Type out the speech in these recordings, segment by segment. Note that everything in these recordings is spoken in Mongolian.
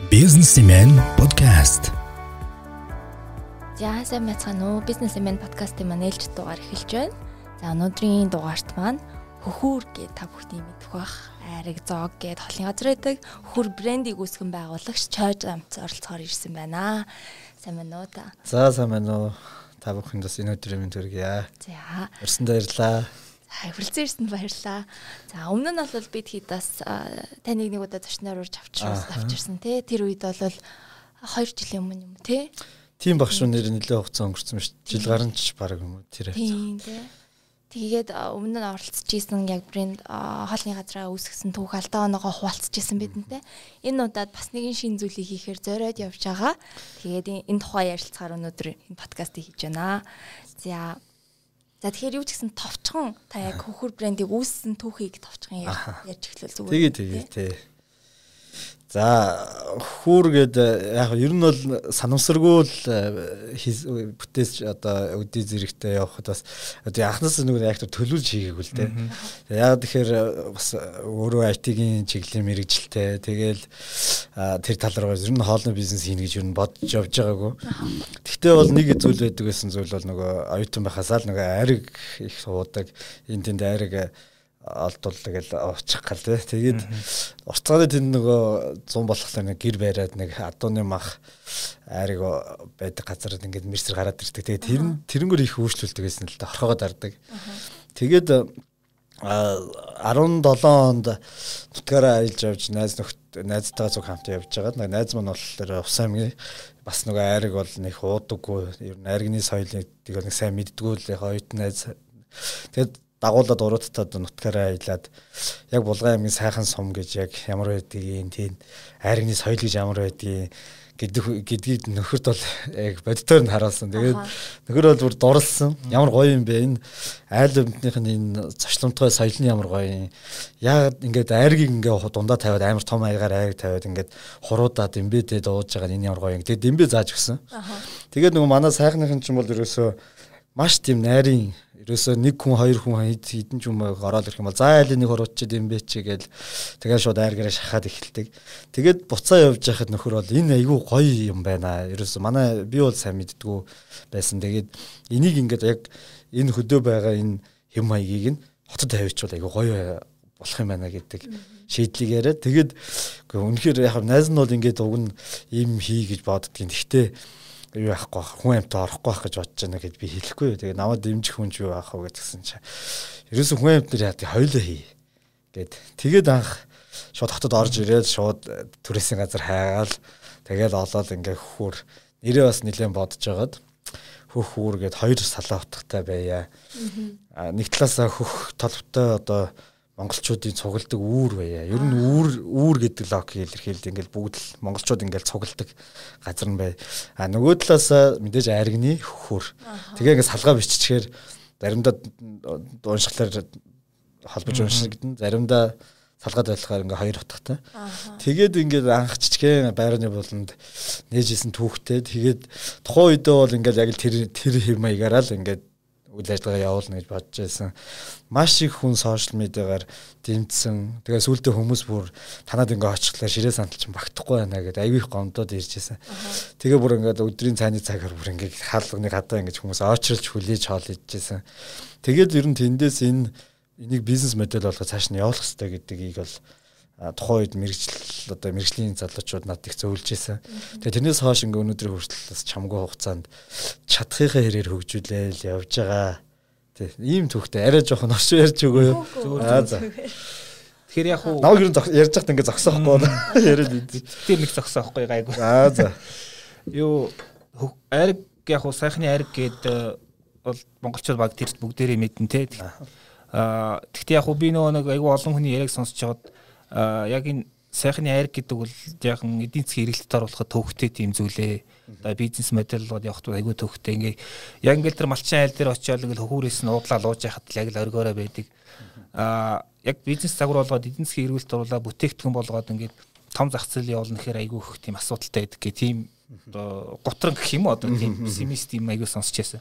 Businessman podcast. За сайн байцгаана уу? Businessman podcast-ийн маань ээлж дугаар эхэлж байна. За өнөөдрийн дугаарт маань хөхүүр гэдэг та бүхний мэдэх бах айраг зоог гэд холын газар байдаг хөр брендийг үүсгэн байгуулагч Чойж амц оролцохоор ирсэн байна. Сайн байна уу та? За сайн байна уу? Та бүхэнд бас энэ өдрийн мэнд хүргье. За. Өрсөндөө баярлаа. Хүрэлцэн ирсэнд баярлаа. За өмнө нь бол бид хэд бас таныг нэг удаа зочноор урьж авчирсан авчирсан тий. Тэр үед бол 2 жилийн өмнө юм тий. Тийм багш нэр нэлээд хугацаа өнгөрсөн шүү дээ. Жил гарan ч баг юм уу тэр. Тий. Тэгээд өмнө нь оролцож исэн яг брэнд хоолны газраа үүсгэсэн түүх алдаа оноогоо хуваалцж исэн бидэнтэй. Энэ удаад бас нэгэн шин зүйлийг хийхээр зориод явж байгаа. Тэгээд энэ тухай ярилцахаар өнөөдөр энэ подкастыг хийж байна. За За тэгэхээр юу ч гэсэн товчхон та яг хөхөр брендийг үүссэн түүхийг товчхон ярьж эхлүүл зүгээр. Тэгээ тэгээ тий. За хүүргээд яг ер нь бол санамсаргүй л э, бүтээч одоо өдий зэрэгтэй явахад бас одоо анхнаас нэг яг төлөвлөж хийгээгүй л дээ. Яг тэгэхээр э, бас өөрөө IT-ийн чиглэлийн мэрэгжилтэй тэгэл тэр тал руу ер нь хоолны бизнес хийнэ гэж ер нь бодож явж байгаагүй. Гэхдээ бол нэг зүйл байдаг гэсэн зүйл бол нөгөө оюутан байхасаа л нөгөө ариг их суудаг энэ тэнд ариг олдвол тэгэл очих гал тий. Тэгээд уртцааны тэнд нөгөө 100 болохоор нэг гэр бариад нэг адууны мах айрыг байдаг газар ингээд мэрсэр гараад ирдэг. Тэгээд тэр тэрнгөр их өөрчлөлтөг гэсэн л да хорхогоо дардаг. Тэгээд 17 онд нутгаараа аялж явж найз нөхд найзтайгаа зүг хамт явж байгаа. Найз маань болохоор Ус аймгийн бас нөгөө айрыг бол нэг уудаггүй. Ер нь айргны соёлыг нэг сайн мэддгүү л яг оюутан найз. Тэгээд дагуулад уруудтаад нутгаараа аялаад яг булган аймгийн сайхан сум гэж яг ямар байдгийг тийм айргны соёл гэж ямар байдгийг гэдгийг нөхөрт бол яг бодитоор нь харуулсан. Тэгээд нөхөр бол бүр дурлсан. Ямар гоё юм бэ энэ айл өмднийх нь энэ зочломтгой соёл нь ямар гоё юм. Яг ингээд айргийг ингээ дундаа тавиад амар том аягаар айрыг тавиад ингээд хуруудаад имбэдээ дууж байгаа энэ ямар гоё юм. Тэгээд имбэ зааж өгсөн. Тэгээд нөгөө манай сайхныхын ч юм бол ерөөсөө маш тийм найрын ерөөсөө нэг хүн хоёр хүн хэдэн ч юм ороод ирэх юм бол за айл нэг хуруудчихэд юм бэ чи гээл тэгээ шууд айргаараа шахаад эхэлдэг. Тэгээд буцаа явж байхад нөхөр бол энэ айгүй гоё юм байна. Ерөөсөө манай би бол сайн мэддгүү байсан. Тэгээд энийг ингээд яг энэ хөдөө байгаа энэ хэм маягийг нь хотод тавьчихвал айгүй гоё болох юм байна гэдэг шийдлийг яриад тэгээд үнэхээр яг найз нь бол ингээд уг нь ийм хий гэж боддгийн. Гэхдээ юу яахгүй хүн амьтаа орохгүй байх гэж бодож байна гэд би хэлэхгүй. Тэгээ намайг дэмжих хүн ч юу яах вэ гэсэн чинь. Ерөөсө хүн амьт нар яа тий хоёлоо хий. Гэт тэгээд анх шууд хотод орж ирээд шууд түрээсийн газар хайгаал тэгээд олоод ингээ хөхөр нэрээ бас нэлээд бодож байгаад хөх үүр гээд хоёр салаа утгатай байя. Нэг талаасаа хөх толбтой одоо монголчуудын цугладаг үүр байя. Ер нь үүр үүр гэдэг лог илэрхийлд ингээл бүгд л монголчууд ингээл цугладаг газар нь бай. А нөгөө талаас мэдээж айргны хөр. Тэгээ ингээд салгаа биччихээр заримдаа уншихлаар холбож уншигдэн заримдаа салгаад байлахаар ингээ хоёр утгатай. Тэгээд ингээд анх чичгэн байрны буланд нээжсэн түүхтэй. Тэгээд тухайн үедээ бол ингээд яг л тэр тэр хэм маягаараа л ингээд үйл ажиллагаа явуулна гэж бодож байсан. Маш их хүн сошиал медиагаар дэмжсэн. Тэгээ сүүлдээ хүмүүс бүр танад ингээ очихлаа ширээ сантал чинь багтахгүй байна гэдэг аягүй их гомдоод ирж байсан. Тэгээ бүр ингээ өдрийн цайны цагаар бүр ингээ хаалганы гадаа ингээ хүмүүс очролж хүлээж хоол идчихсэн. Тэгээд ер нь тэндээс энэ энийг бизнес модель болгож цааш нь явуулах хэрэгтэй гэдгийг бол тухайн үед мэрэгжил одоо мэрэгжлийн залуучууд над их зөөлж исэн. Тэгээ тэрнээс хойш ингээ өнөөдрийн хүртэл бас чамгүй хугацаанд чадхийнхаа хэрээр хөгжүүлээл явж байгаа. Тэ ийм төвхтэй арай жоохон орч ярьж өгөө юу. Аа за. Тэгэхээр яг уу Наваг ер нь ярьж байхад ингээ зогсоохгүй яриад идэв. Тэр нэг зогсоохгүй гайгүй. Аа за. Юу ариг яг уу сайхны ариг гэдэг бол монголчууд баг тэр бүгдээрээ мэднэ те. Аа тэгтээ яг уу би нөгөө нэг айгүй олон хүний яриаг сонсож байгаад яг энэ сайхны айр гэдэг бол яахан эдийн засгийн хэрэгэлтэд оруулахад төвхтэй тийм зүйлээ. Одоо бизнес модель бол явахд айгүй төвхтэй. Ингээ яг ингээл тэр малчин айл дээр очиод ингээл хөхүүрээс нь уудлаа лууж яхад л яг л оргиороо байдаг. Аа яг бизнес загвар болгоод эдийн засгийн хэрэгэлтэд оруулаад бүтээгдэхүүн болгоод ингээд том зах зээл явуулна гэхээр айгүй их тийм асуудалтай байдаг гэх тийм одоо готрон гэх юм одоо тийм пессимист юм айгүй сонсч яасан.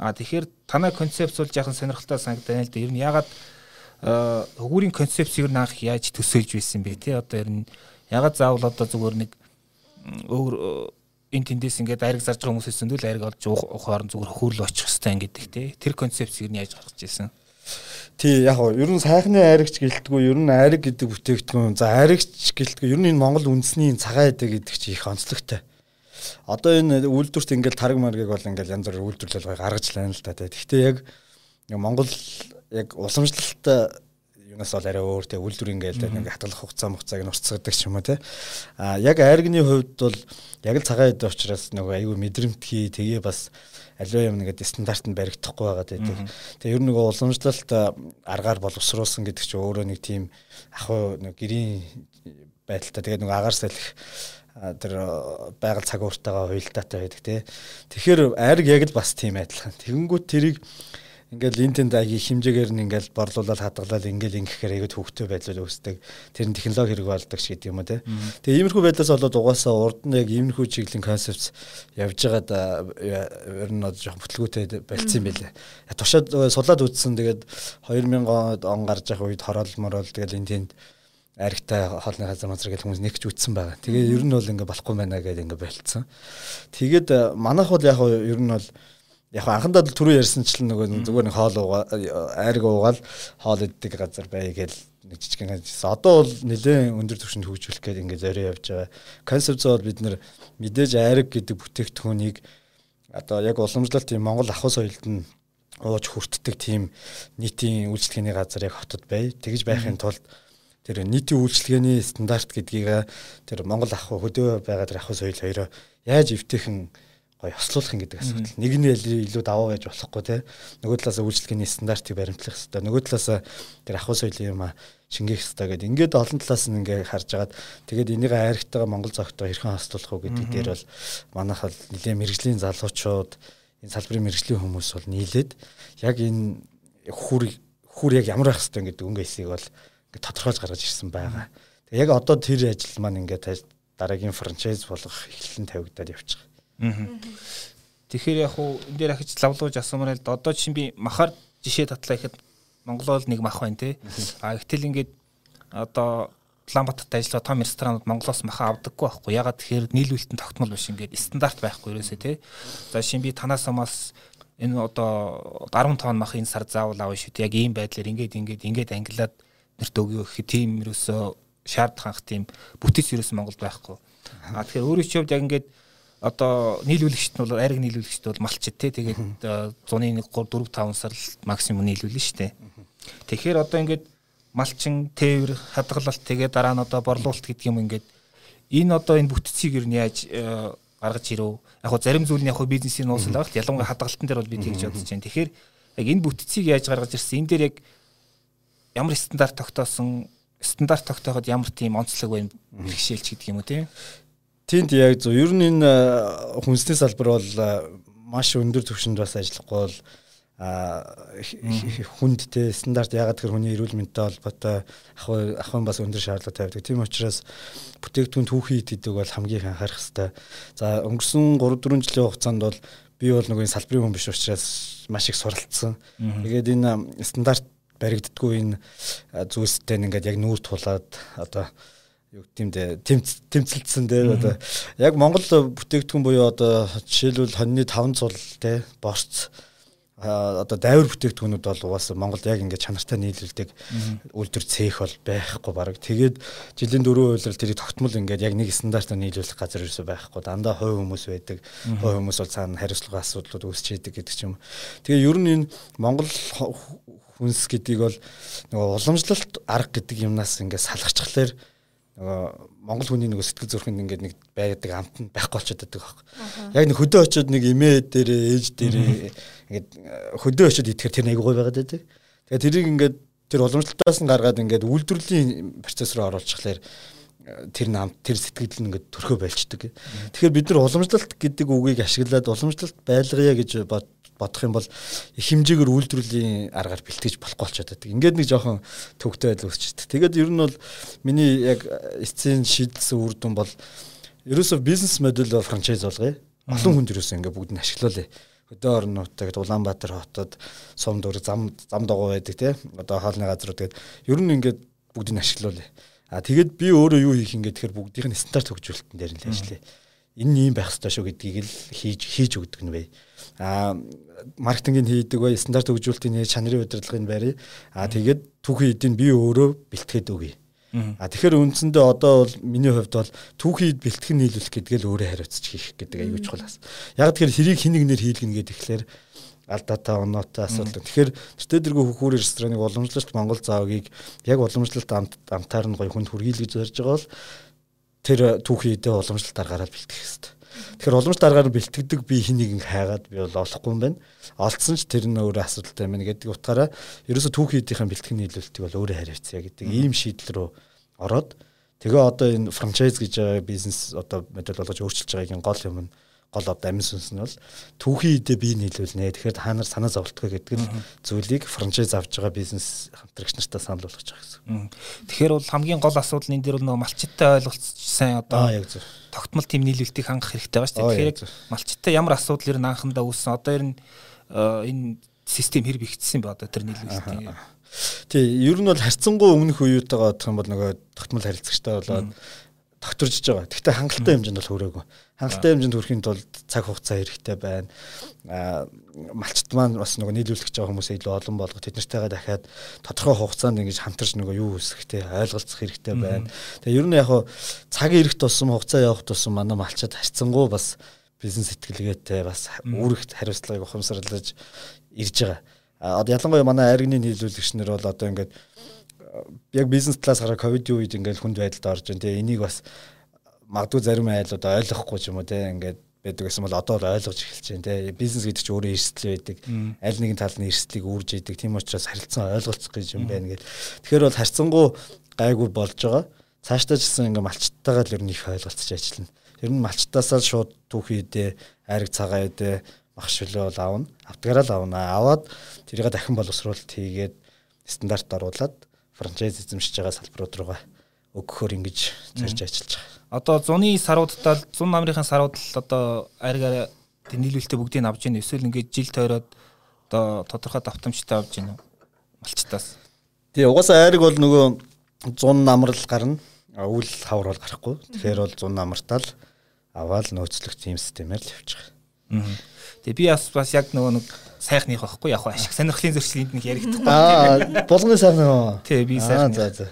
Аа тэгэхээр танай концепц бол яахан сонирхолтой санагдана л да. Ер нь ягаад хөгүүрийн концепц ер нь анх яаж төсөөлж байсан бэ тий одоо ер нь ягаад заавал одоо зүгээр нэг өөр энэ тэндээс ингээд айраг зарж байгаа хүмүүсээс зөндөл айраг олж ухаар зүгээр хөрл очих хэвээр ингээд те? Тэр концепцийг нь яаж гаргаж ирсэн? Тий яг гоо ер нь сайхны айрагч гэлтгүй ер нь айраг гэдэг бүтээгдэхүүн за айрагч гэлтгүй ер нь энэ Монгол үндэсний цагаан эдэг гэдэг чи их онцлогтой. Одоо энэ үйлдвэрт ингээл тараг маргийг бол ингээл янз бүрийн үйлдвэрлэл гаргаж лайна л та. Гэхдээ яг Монгол яг уламжлалт юунаас бол арай өөр те үйлдвэр ингээл нэг хатгалах хугацаа мөхцааг нь уртцгадаг ч юм уу те. А яг айрагны хувьд бол яг л цагаан эд учраас нөгөө аюу мэдрэмтгий тэгээ бас аливаа юм нэгэд стандартанд баригдахгүй байгаа гэдэг. Тэгээ ер нь нөгөө уламжлалт аргаар боловсруулсан гэдэг чинь өөрөө нэг тийм ахуй нэг гэрийн байдалтай тэгээ нөгөө агаар салхи тэр байгаль цаг ууртайгаа хуйлдаатай байдаг тий. Тэгэхээр айрг яг л бас тийм адилхан. Тэгэнгүүт тэрийг ингээл энтэнд аяг их хэмжээгээр нь ингээл борлуулаад хадгалаад ингээл ингэхээр аяг хөвгтэй байдлаар үүсдэг. Тэр нь технологи хэрэг болдог ч гэдэг юм уу те. Тэгээ иймэрхүү байдлаас болоод угаасаа урд нь яг иймэрхүү чиглэлийн концепц явж байгаад ер нь жоохон бүтлгүүтэй болцсон юм байлээ. Тушаад сулаад үтсэн тэгээд 2000 он гарч явах үед хороол морол тэгэл энтэнд аригтай хоолны газар мазар гэх хүмүүс нэгж үтсэн байгаа. Тэгээ ер нь бол ингээ болохгүй байна гэдэг ингээ болцсон. Тэгээд манайх бол яг ер нь бол яг анхандаа л түрүү ярьсанчлан нөгөө зүгээр нэг хоол уугаа айрг уугаал хоол иддэг газар бай гээл нэг жижигхэн гэсэн. Одоо бол нэлээд өндөр түвшинд хөгжүүлэх гээд ингээд зорио явж байгаа. Концепц бол бид нэр мэдээж айрг гэдэг бүтээгдэхүүнийг одоо яг уламжлалт тийм Монгол ахуй соёлд нь ууж хүртдэг тийм нийтийн үйлчлэгээний газар яг хотод бай. Тэгж байхын тулд тэр нийтийн үйлчлэгээний стандарт гэдгийг тэр Монгол ахуй хөдөө байгаа тэр ахуй соёл хоёроо яаж эвтэйхэн гоё хослуулах юм гэдэг асуудал. Нэг нь илүү даваа байж болохгүй те. Нөгөө талаас үйлчлэгээний стандартыг баримтлах хэрэгтэй. Нөгөө талаас тэр ахуй соёлын юм а шингээх хэрэгтэй гэдэг. Ингээд олон талаас нь ингээ харж агаад тэгээд энийг хайрхтайгаа Монгол зогтоо хэрхэн хослуулах уу гэдэг дээр бол манайх бол нэлээд мэрэгжлийн залуучууд энэ салбарын мэрэгжлийн хүмүүс бол нийлээд яг энэ хүр хүр яг ямар байх хэрэгтэй гэдэг өнгө эсийг бол ингээ тодорхойлж гаргаж ирсэн байгаа. Тэгээд яг одоо тэр ажил маань ингээ дараагийн франчайз болгох эхлэлэн тавигдаад явчихсан. Тэгэхээр яг уу энэ дээр ахиж лавлууж асуумаар л одоо чинь би махаар жишээ татлаа ихэд Монголол нэг мах байна те. А ихтэл ингээд одоо Улаанбаатарт ажиллагаа том ресторанууд Монголоос маха авдаггүй байхгүй. Ягаад тэгэхээр нийлүүлэлтэн тогтмол биш ингээд стандарт байхгүй ерөөсөө тий. За шин би танаас амаас энэ одоо 10 тонн мах энэ сар заавал авах шүү. Яг ийм байдлаар ингээд ингээд ингээд ангилаад нэрт өгөө гэх тийм ерөөсөө шаардлагах тийм бүтэц ерөөсөө Монголд байхгүй. А тэгэхээр өөрөө ч хувьд яг ингээд одоо нийлүүлэгчт нь бол айраг нийлүүлэгчт бол малчид те. Тэгээд зуны 1 3 4 5 сар максимум нийлүүлнэ штэ. Тэгэхээр одоо ингээд малчин тээвэр хадгалалт тэгээд дараа нь одоо борлуулалт гэдэг юм ингээд энэ одоо энэ бүтцийг ер нь яаж гаргаж ирв. Яг хөө зарим зүйл нь яг хөө бизнесийн байгаа л ялангуяа хадгалтан дээр бол би тэгж бодож байна. Тэгэхээр яг энэ бүтцийг яаж гаргаж ирсэн? Энэ дээр яг ямар стандарт тогтоосон? Стандарт тогтооход ямар тийм онцлог байна? Бэрхшээлч гэдэг юм уу тийм Тиймд яг зөв. Ер нь энэ э, хүнсний салбар бол э, маш өндөр түвшинд бас ажиллахгүй бол хүнд те стандарт ягаад гэхээр хүний эрүүл мэндтэй холбоотой ахуй ахуйн бас өндөр шаардлага тавьдаг. Тийм учраас бүтээгдэхүүн түүхий гэдэг бол хамгийн их анхаарах хэрэгтэй. За өнгөрсөн 3 4 жилийн хугацаанд бол би бол нөгөө салбарын хүн биш учраас маш их суралцсан. Тэгээд энэ стандарт баригддаггүй энэ зүйлстэй ингээд яг нүүр тулаад одоо юу гэмдэ тэмцэлдсэн дээ одоо яг Монгол бүтээгдэхүүн буюу одоо жишээлбэл хоньны 5 цул те борц одоо дайвар бүтээгдэхүүнүүд бол угаасаа Монголд яг ингээд чанартай нийлүүлдэг үйлдвэр цех бол байхгүй баг. Тэгээд жилийн дөрөв үйлрэл тэрийг тогтмол ингээд яг нэг стандартаар нийлүүлэх газар ерөөсөй байхгүй. Дандаа хой хүмүүс байдаг. Хой хүмүүс бол цаана хариуцлага асуудлууд үүсч идэг гэдэг ч юм. Тэгээ ер нь энэ Монгол хүнс гэдгийг бол нөгөө уламжлалт арга гэдэг юмнаас ингээд салгачхлаар нөгөө монгол хүний нөгөө сэтгэл зүрхэнд ингээд нэг байдаг амт нь байхгүй болчиход байдаг байхгүй. Яг нэг хөдөө очиод нэг эмээ дээрээ ээж дээрээ ингээд хөдөө очиод идэхээр тэр нэг гой байгаад байдаг. Тэгээд тэрийг ингээд тэр уламжлалтаас нь гаргаад ингээд үйлдвэрлэлийн процесс руу оруулчихлаар э, тэр нам тэр сэтгэл нь ингээд төрхөө болчдөг. Тэгэхээр бид нар уламжлалт гэдэг үгийг ашиглаад уламжлалт байлгая гэж бод бодох юм бол их хэмжээгээр үйлдвэрлэлийн аргаар бэлтгэж болохгүй болчиход байдаг. Ингээд нэг жоохон төвөгтэй байдал үүсчихдээ. Тэгээд ер нь бол миний яг эцсийн шийдэлсэн үр дүн бол ерөөсөө бизнес модель франчайз болгоё. Олон хүнд ерөөсөө ингээд бүгд нь ашиглуулъя хөдөө орнуудтай гэдэг Улаанбаатар хотод сум дүр зам зам дагуу байдаг тий. Одоо хаалны газрууд тэгээд ер нь ингээд бүгдийг ашиглуулъя. А тэгээд би өөрөө юу хийх юм гэхээр бүгдийнх нь стандарт хөгжүүлэлтэн дээр нь л ажиллая. Энэ юм байх ёстой шүү гэдгийг л хийж хийж өгдөг нь бай. А маркетингийн хийдэг бай, стандарт хөгжүүлэлтийн чанарын удирдлагын байрыг а тэгээд түүхий эдийн би өөрөө бэлтгээд өгье. А тэгэхээр үндсэндээ одоо бол миний хувьд бол түүхийд бэлтгэн нийлүүлэх гэдгээ л өөрөө хариуцж хийх гэдэг аюул чухал ас. Яг тэгэхээр хэрийг хин нэгнэр хийлгэнэ гэдэг тэгэхээр алдаатай оноотой асуудал. Тэгэхээр Тэтэдэргүй хөхүүр рестораныг уламжлалт Монгол заавыг яг уламжлалт амтаар нь гоё хүнд хүргийлгэж зорж байгаа бол тэр түүхийдээ уламжлалт аргаараа бэлтгэх хэрэгтэй. Тэгэхээр уламжлалт аргаар бэлтгэдэг би хин нэгэн хайгаад би бол олохгүй юм байна. Олдсон ч тэр нь өөрөө асуудалтай юм гэдэг утгаараа ерөөсө түүхийдийнхэн бэлтгэн нийлүүлэлтийг бол өөрөө хариуцъя гэдэг ийм шийдэл рүү ороод тэгээ одоо энэ франчайз гэж байгаа бизнес одоо модель болгож өөрчилж байгааг гол юм нь гол одоо амин сүнс нь бол түүхийн идэ бие нийлүүлнэ. Тэгэхээр та нар санаа зовлтгоо гэдэг л зүйлийг франчайз авч байгаа бизнес хамтрагч нартаа санал болгож байгаа гэсэн. Тэгэхээр бол хамгийн гол асуудал энэ дээр бол нөгөө малчиттай ойлголт сайн одоо тогтмол тэм нийлүүлэлтийг хангах хэрэгтэй байгаа шүү дээ. Тэгэхээр малчиттай ямар асуудал ер нь анхандаа үүссэн одоо ер нь энэ систем хэр бигдсэн бэ одоо тэр нийлүүлэлтийн Тий, ер нь бол харьцангуй өмнөх үеүйтэйгээ бодох юм бол нөгөө тогтмол харилцагчтай болоод тогтворж байгаа. Гэхдээ хангалттай хэмжээнд бол хүрээгүй. Хангалттай хэмжээнд хүрэхин тулд цаг хугацаа хэрэгтэй байна. Малчт маань бас нөгөө нийлүүлэх гэж байгаа хүмүүсээ илүү олон болгох тэд нартэйгээ дахиад тодорхой хугацаанд ингэж хамтарч нөгөө юу үсэхтэй ойлголцох хэрэгтэй байна. Тэгээ ер нь яг хуу цаг ирэх тусам хугацаа явах тусам манай малчад харьцангуй бас бизнес сэтгэлгээтэй бас үүрэгт хариуцлагыг ухамсарлаж ирж байгаа. Одоо ялангуяа манай айргны нийлүүлэгч нар бол одоо ингээд яг бизнес талаас хараа ковидын үед ингээл хүнд байдалд орж байна. Тэгээ энийг бас магадгүй зарим айлууд ойлгохгүй ч юм уу те ингээд байдаг гэсэн бол одоо л ойлгож эхэлж байна те. Бизнес гэдэг чинь өөрөө эрсдэл байдаг. Аль нэгэн талны эрсдлийг үүрж идэг. Тийм учраас харилцан ойлголцох гэж юм байна гэдэг тэгэхээр бол харьцангуй гайгүй болж байгаа. Цаашдаа ч гэсэн ингээд малчтайгаа л ер нь их ойлголцож ажиллана. Ер нь малчтаасаа шууд түүхий идэ айраг цагаа идэ мах шөлөө бол аавна автгаараа л аавна аваад тэрийг дахин боловсруулалт хийгээд стандарт оруулаад франчайз эзэмшиж байгаа салбарууд руугаа өгөхөөр ингэж зорж ажиллаж байгаа. Одоо зуны саруудтаа зун намрынхаа сарууд л одоо аргаар нийлүүлэлтээ бүгдийг авч ийн эсвэл ингээд жил тойроод одоо тодорхой давтамжтай авч ийн малчтаас. Тэгээ угаасаа айраг бол нөгөө зун намрал гарна. Үл хавар бол гарахгүй. Тэгэхээр бол зун намартаал аваад нөөцлөх тийм системээр л явж байгаа. Тэгээ би бас бас яг нөгөө нэг сайхных байхгүй яг ашиг сонирхлын зөрчил энд нэг яригдахгүй. Аа болгоны сайхан уу? Тий би сайхан. За за.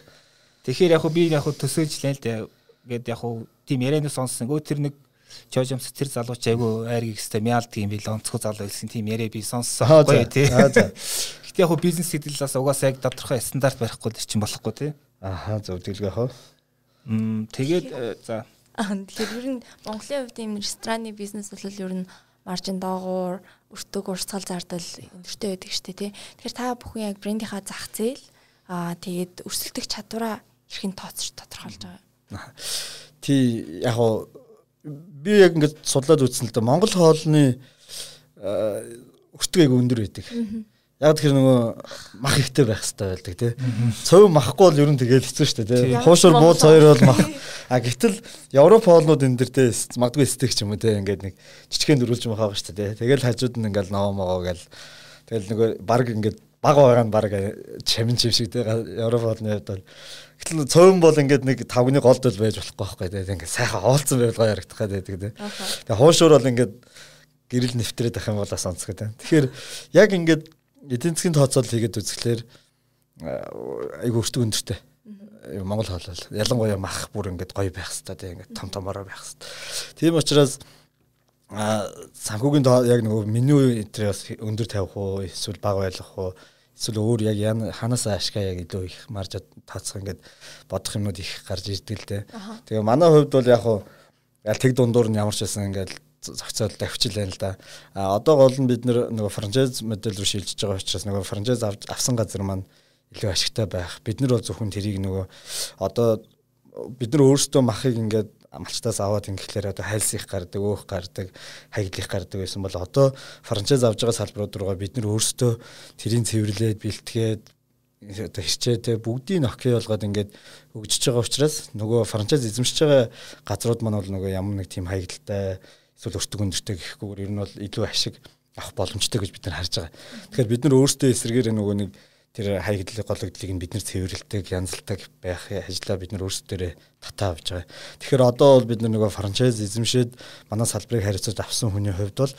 Тэгэхээр яг би яг төсөөлж лээ л дээ. Ингээд яг тийм ярианаас сонссон. Өө тэр нэг Чожомс тэр залууч айгу айргийг өстэй мяалд юм бил онцгой залуу хэлсэн тийм яриа би сонссон байхгүй тий. Аа за. Гэтэ яг бизнес хэдлээс угаасаа яг тодорхой стандарт барихгүй чинь болохгүй тий. Аха зөв дэлгэх хоо. Мм тэгээд э, за. Тэгэхээр ер нь Монголын хувьд ийм рестораны бизнес бол ер нь маржин доогуур өртөг урсгал зардал өндөртэй байдаг штэ тий. Тэгэхээр та бүхэн яг брендийнхаа зах зээл аа тэгээд өрсөлдөх чадвараа хэрхэн тооцож тодорхойлж байгаа. Тий яг гоо би яг ингээд судлаад үзсэн л да Монгол хоолны өртөг айгу өндөр байдаг. Яг тэр нөгөө мах ихтэй байх хэрэгтэй байдаг тий. Цөв махгүй бол ер нь тэгэл хэцүү шүү дээ тий. Хуушур бууз хоёр бол мах. А гэтэл Европ хоолнууд энэ дэр тий магадгүй стейк ч юм уу тий ингээд нэг жижигхэн дөрүүлж мах байгаа шүү дээ. Тэгэл хажууд нь ингээл новоо могоо гэл тэгэл нөгөө баг ингээд баг байгаа нь баг чамин чив шиг тий Европ хоолны хувьд бол гэтэл цөв бол ингээд нэг тавгны голд бол байж болохгүй байхгүй тий. Ингээд сайхан оолцсон байвал гоё харагдах гэдэг тий. Тэгээ хуушур бол ингээд гэрэл нэвтрээд ах юм болоос онцгой тий. Тэгэхээр яг ингээд эдийн засгийн тооцоол хийгээд үзэхлээр айгүй өртөг өндөртэй. Монгол хоол бол ялангуяа мах бүр ингээд гоё байх хэвээр тийм ингээд том томороо байх хэвээр. Тийм учраас а санхүүгийн яг нөгөө меню энтрээ бас өндөр тавих уу эсвэл бага байлгах уу эсвэл өөр яг ханаас ашгаа яг илүү их марж таацах ингээд бодох юмнууд их гарч ирдэг л дээ. Тэгээ манай хувьд бол яг хуу тэг дундуур нь ямар ч байсан ингээд зохицол давчил байна л да. А одоо гол нь бид нөгөө франчайз модель руу шилжиж байгаа учраас нөгөө франчайз авсан газар маань илүү ашигтай байх. Бид нар бол зөвхөн тэрийг нөгөө одоо бид нар өөрсдөө махыг ингээд малчтаас аваад ингэхлээр одоо хайлс их гардаг, өөх гардаг, хаягдлих гардаг байсан бол одоо франчайз авж байгаа салбарууд руугаа бид нар өөрсдөө тэрийг цэвэрлээд бэлтгээд одоо хичээтэй бүгдийг нохи болгоод ингээд өгчөж байгаа учраас нөгөө франчайз эзэмшиж байгаа газрууд маань бол нөгөө ямар нэг тийм хаягдaltaй эсвэл өртөг өндөртэй гэхгүйгээр ер нь бол илүү ашиг авах боломжтой гэж бид нар харж байгаа. Тэгэхээр бид нар өөрсдөө эсрэгээр нөгөө нэг тэр хаягдлыг гологдлыг нь бид нэр цэвэрлдэг, янзалдаг байх ажлаа бид нар өөрсдөө татаа авч байгаа. Тэгэхээр одоо бол бид нар нөгөө франчайз эзэмшээд манай салбарыг харьцаж авсан хүний хувьд бол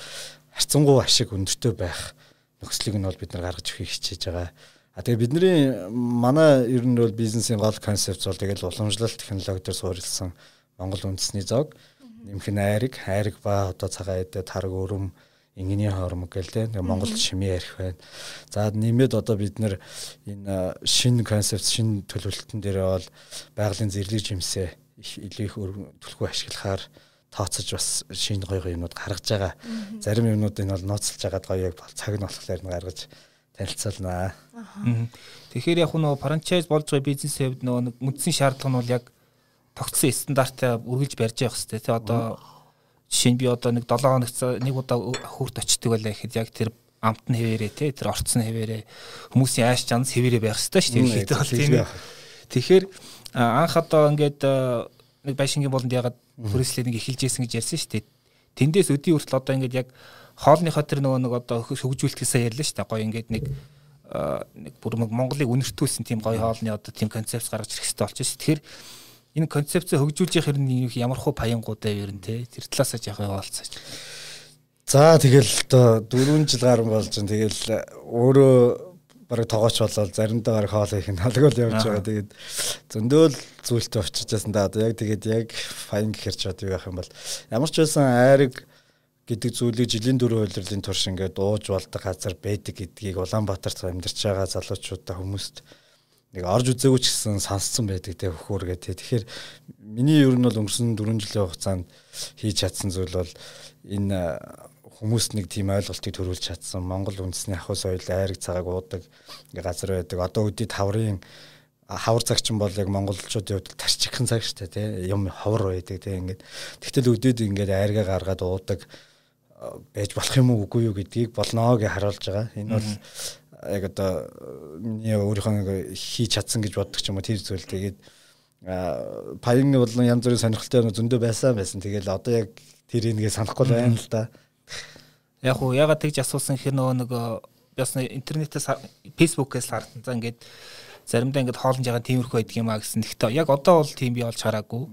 харцангуй ашиг өндөртэй байх нөхцөлийг нь бол бид нар гаргаж өгөхийг хичээж байгаа. А тэгээ бидний манай ер нь бол бизнесийн гол концепт бол тэгэл уламжлалт технологи дээр суурилсан Монгол үндэсний зог нэмэх нь айраг, айраг ба одоо цагаан эдэ тарг өрөм ингийн хормог гэл те нэг Монголд шими ярих байна. За нэмээд одоо бид нэр энэ шинэ концепт шинэ төлөвлөлтөн дээр бол байгалийн зэрлэг жимсээ их илүү их төлхөө ашиглахаар тооцож бас шинэ гоё гоё юмнууд гаргаж байгаа. Зарим юмнуудыг бол нууцлж байгаад гоё яг цаг нь болохоор нь гаргаж танилцуулнаа. Тэгэхээр яг нөгөө франчайз болж байгаа бизнесийн хувьд нөгөө үндсэн шаардлага нь бол яг тогтсон стандартаа үргэлж барьж явах хэрэгтэй. Тэ одоо Жишээ нь би одоо нэг 7 хоногт нэг удаа хурд очдөг байлаа гэхэд яг тэр амт нь хэвээрээ те тэр орцсон хэвээрээ хүмүүсийн ааш жанс хэвээрээ байх хэрэгтэй шүү дээ. бол тийм. Тэгэхээр анх одоо ингээд нэг байшингийн болонд ягаад хүрээслээ нэг эхэлж ийсэн гэж ярьсан шүү дээ. Тэндээс өдий хүртэл одоо ингээд яг хоолныхоо тэр нөгөө нэг одоо хөгжүүлэлтээсээ ярьлаа шүү дээ. Гоё ингээд нэг нэг бүр Монголыг үнэртүүлсэн тийм гоё хоолны одоо тийм концепц гаргаж ирэх хэрэгтэй болчихсон. Тэгэхээр энэ концепцээ хөгжүүлж явах хэрэг ямар хуу паянгуудаа ер нь те тэр талаасаа яах яваалцаач. За тэгэл одоо 4 жил гарсан болж байна. Тэгэл өөрөө бараг тоогооч болол заримдаа бараг хоол их нь халгуул явж байгаа. Тэгээд зөндөөл зүйлтэй очиж байсан да. Одоо яг тэгээд яг файн гэхэр ч одоо юу яах юм бол ямар ч байсан айраг гэдэг зүйлийг жилийн дөрөв үйлрлийн турш ингээд ууж болдог газар байдаг гэдгийг Улаанбаатарт амьдарч байгаа залуучуудаа хүмүүст нэг орж үзээгүй ч гэсэн сонсцсон байдаг те хөхөр те. Тэгэхээр миний ер нь бол өнгөрсөн 4 жилийн хугацаанд хийж чадсан зүйл бол энэ хүмүүс нэг тийм ойлголтыг төрүүлж чадсан. Монгол үндэсний ахуй соёл айраг цагааг уудаг газар байдаг. Одоо үдий таврын хавар цагчин бол яг монголчуудын хувьд тарчихсан цаг шүү дээ тий юм ховор байдаг тий ингээд тэгтэл өдөөд ингээд айргаа гаргаад уудаг байж болох юм уу үгүй юу гэдгийг болноо гэж харуулж байгаа. Энэ бол яг одоо миний өөрийнхөө хийж чадсан гэж боддог ч юм уу тэр зүйл тэгээд паян болон янз бүрийн сонирхолтой юм зөндөө байсан байсан. Тэгэл одоо яг тэр нэгээ санахгүй байна л да. Яг уу ягаад тэгж асуусан гэхээр нөгөө нэг бас интернетээс фэйсбүүкээс харсан. За ингээд заримдаа ингээд хоолнож байгаа тиймэрхүү байдаг юм а гэсэн. Гэхдээ яг одоо бол тийм би олж хараагүй.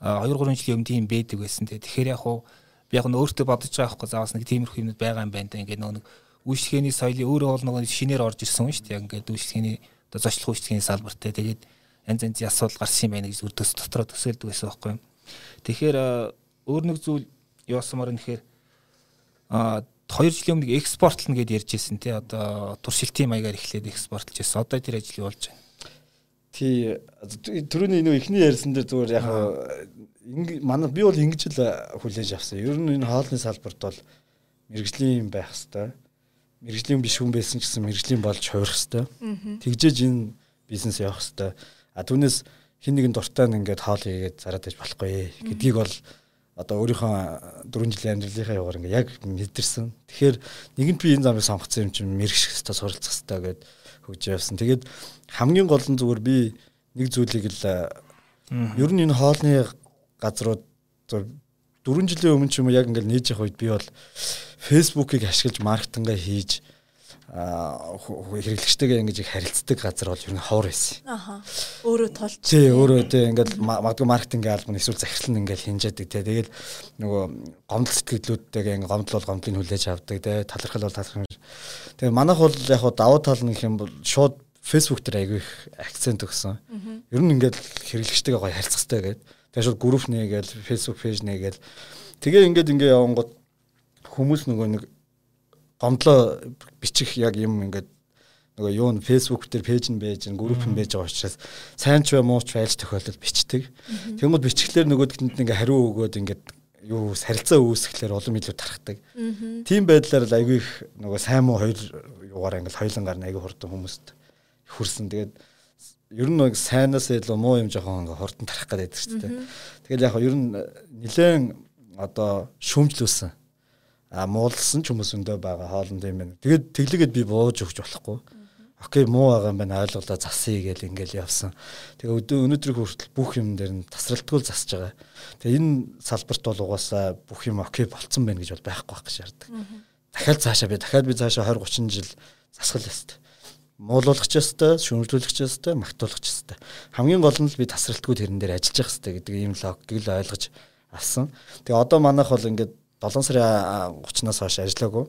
2 3 жилийн өмнө тийм байдаг байсан. Тэгэхээр яг уу би яг нь өөртөө бодож байгаа байхгүй заавал нэг тиймэрхүү юмуд байгаа юм байна да. Ингээд нөгөө үйлчлэгээний соёлын өөрөө бол нөгөө шинээр орж ирсэн юм шүү дээ. Яг ингээд үйлчлэгээний одоо зочлох үйлчлэгээний салбартай. Тэгээд янз янзын асуудал гарсан юм байна гэж өрдөөс дотроо төсөөлдөг байсан байхгүй юу. Тэгэхээр өөр нэг зүйл яосмаар нэхэр а 2 жилийн өмнө экспортлно гэдээ ярьж ирсэн тий одоо туршилтын маягаар эхлээд экспортлж байсан. Одоо тэр ажил болж байна. Тий түрүүний нөө ихний ярьсан дээр зүгээр яг манай би бол ингэж л хүлээж авсан. Ер нь энэ хоолны салбарт бол мэрэгжлийн юм байх хэвээр мэрэгжлийн биш хүн байсан ч гэсэн мэрэгжлийн болж хувирах хэвээр. Тэгжээж энэ бизнес явах хэвээр. А түүнээс хин нэгэн дуртай нь ингээд хоол хийгээд зараад иж болохгүй гэдгийг бол одоо өөрийнхөө 4 жилийн амьдралынхаа яваар ингээд яг мэдэрсэн. Тэгэхээр нэгэнт би энэ замыг сонгоцсон юм чинь мэрэгших хэвээр суралцах хэвээр гээд хөгж явсан. Тэгээд хамгийн гол нь зүгээр би нэг зүйлийг л ер нь энэ хоолны газрууд 4 жилийн өмнө ч юм уу яг ингээд нээж явах үед би бол фэйсбүүкийг ашиглаж маркетингаа хийж хэрэглэгчтэйгээ ингэж их харилцдаг газар бол ер нь ховор байсан. Аха. Өөрөө тулч. Тий, өөрөө тий ингээд магадгүй маркетингийн албан эсвэл захирал нь ингээд хинжээдэг тий. Тэгэл нөгөө гомдол сэтгэлдлүүдтэйгээ ингээд гомдол бол гомдлыг хүлээж авдаг тий. Талархал бол талархал. Тэгээ манайх бол яг хуу давуу тал нь гэх юм бол шууд фэйсбүүк дээр айгүй их акцент өгсөн. Ер нь ингээд хэрэглэгчтэйгээ гоё харилцах хэрэгтэй гэдэг. Тэгээ шууд групп нээгээл фэйсбүүк пэйж нээгээл тэгээ ингээд ингээд явангууд хүмүүс нөгөө нэг гомдлоо бичих яг юм ингээд нөгөө юу н фэйсбүүк дээр пэйж нь байж, групп нь байж байгаа учраас сайн ч бай муу ч байж тохиолдол бичдэг. Тэгмэд бичглээр нөгөөдгөнд ингээ хариу өгөөд ингээд юу сарилцаа үүсгэхлээр улам илүү тархдаг. Тийм байдлаар л айгүй их нөгөө сайн муу хоёр юугаар ингээл хоёлангаар нь айгүй хурдан хүмүүст хүрсэн. Тэгээд ер нь нэг сайнаас илүү муу юм жоохон ингээ хурдан тарах гэдэг шүү дээ. Тэгээд яг ер нь нэлээд одоо шүүмжлүүлсэн а муулсан ч хүмүүс өндөө байгаа хоолнд юм байна. Тэгээд тэглэгээд би бууж өгч болохгүй. Окей муу байгаа юм байна ойлголоо засъя гэл ингээл явсан. Тэгээ өнөөдрийг хүртэл бүх юм дээр нь тасралтгүй засаж байгаа. Тэгээ энэ салбарт бол угаасаа бүх юм окей болцсон байна гэж бол байхгүй байх гэж шаарддаг. Дахиад цаашаа би дахиад би цаашаа 20 30 жил засгал яст. Муулуулах ёстой, шүүмжлүүлэх ч ёстой, магтуулах ёстой. Хамгийн гол нь л би тасралтгүй тэрэн дээр ажиллаж явах хэрэгтэй гэдэг ийм логикийг л ойлгож авсан. Тэгээ одоо манайх бол ингээд 7 сарын 30-наас хойш ажиллаагүй.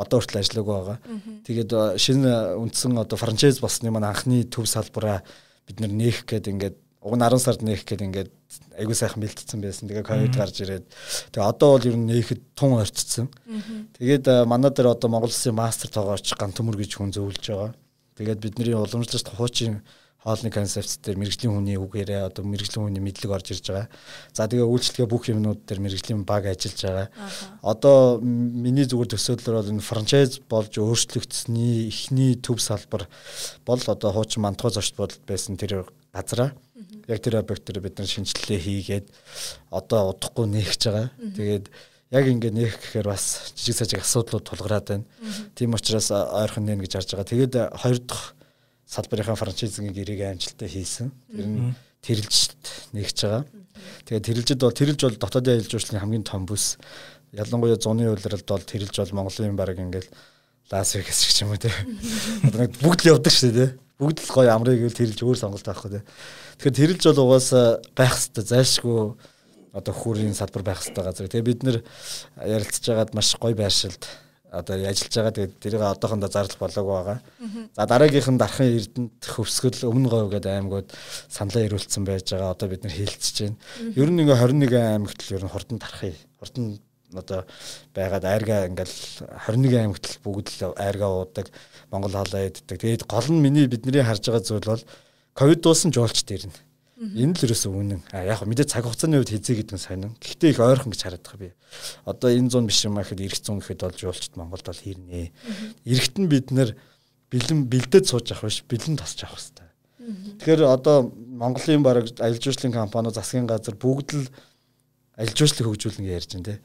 Одоо хүртэл ажиллаагүй байгаа. Тэгээд шинэ үндсэн одоо франчайз болсны маань анхны төв салбараа бид нээх гээд ингээд уг нь 10 сард нээх гээд ингээд айгуу сайхан бэлтцсэн байсан. Тэгээ ковид гарч ирээд тэгээ одоо бол ер нь нээхэд тун орцсон. Тэгээд манай дээр одоо Монгол Улсын мастер тоогоорч ган төмөр гэж хүн зөвлөж байгаа. Тэгээд бидний уламжлалт хуучин хоолны концепт дээр мэрэгжлийн хүний үгээрээ одоо мэрэгжлийн хүний мэдлэг орж ирж байгаа. За тэгээ үйлчлэгээ бүх юмнууд дээр мэрэгжлийн баг ажиллаж байгаа. Одоо миний зүгээр төсөөллөөр бол энэ франчайз болж өөрчлөгдсөний эхний төв салбар бол одоо хуучин мантгой зочд бодолд байсан тэр газараа яг тэр объект дээр бид нар шинжилгээ хийгээд одоо удахгүй нээгч байгаа. Тэгээд яг ингээд нээх гэхээр бас жижиг сажиг асуудлууд тулгараад байна. Тийм учраас ойрхон нэ гэж харж байгаа. Тэгээд хоёр дахь салбарынхаа франчайзингийн гэрийг амжилттай хийсэн. Тэр нь тэрэлжт нэгж байгаа. Тэгээд тэрэлжид бол тэрэлж бол дотоодын аялал жуулчлалын хамгийн том бүс. Ялангуяа зуны үйлрэлд бол тэрэлж бол Монголын баг ингээд Лас Вегас гэх юм уу те. Одоо нэг бүгд л явдаг шүү дээ. Бүгд л гоё амрыг л тэрэлж өөр сонголт авах те. Тэгэхээр тэрэлж бол угаасаа байх хэвээр зайлшгүй одоо хүүрийн салбар байх хэвээр газар. Тэгээ бид нэр ярилцж байгаад маш гоё байршилд одоо ажиллаж байгаа. Тэгээд тэрийг одоохондоо зарлах болоогүй байгаа. За дараагийнх нь дарахын эрдэнэт хөвсгөл өмнө говь гэдэг аймагуд саналаа ирүүлсэн байж байгаа. Одоо бид нэр хилцэж байна. Ер нь ингээ 21 аймагт л ер нь хурдан дарахыг хурдан одоо байгаад айргаа ингээл 21 аймагт л бүгд л айргаа уудаг. Монгол хоолоо иддэг. Тэгээд гол нь миний бидний харж байгаа зүйл бол ковид дуусан жуулч дэрнэ Энэ л ерөөсөө үнэн. А яг мэдээ цаг хугацааны үед хизээ гэдэг нь сонин. Гэхдээ их ойрхон гэж хараад байгаа би. Одоо энэ зүүн биш юм ахэд эрэх зүүн гэхэд болж уулчт Монголд бол хэрнээ. Эрэгт нь бид нэр бэлэн бэлдээд сууж авах биш, бэлэн тосч авах хэрэгтэй. Тэгэхээр одоо Монголын баг аялал жуулчлалын компаниуд засгийн газар бүгд л аялал жуулчлалыг хөгжүүлнэ гэж ярьж байна те.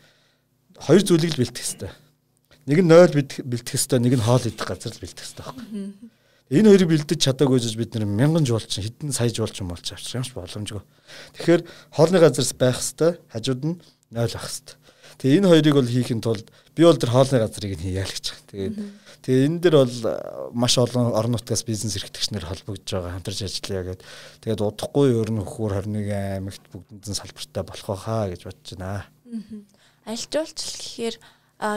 Хоёр зүйлийг л бэлтгэх хэрэгтэй. Нэг нь 0 бэлтгэх хэрэгтэй, нэг нь хоол идэх газар л бэлтгэх хэрэгтэй байхгүй. Энэ хоёрыг бэлдэж чадаагүй гэж бид нэр мянган жуулчин хэдэн сая жуулчин болж авчих юмш боломжгүй. Тэгэхээр хоолны газарс байх хэвээр хажууд нь 0 ах хэвээр. Тэгээ энэ хоёрыг бол хийхин тулд би бол тэр хоолны газрыг нь хийя л гэж байна. Тэгээд тэгээ энэ дэр бол маш олон орон нутгаас бизнес эрхтгчнэр холбогдож байгаа хамтарч ажиллая гэдэг. Тэгээд удахгүй ер нь хөхөр 21 аймагт бүгдэн салбартай болох хаа гэж бодож байна. Аль жуулчлал гэхээр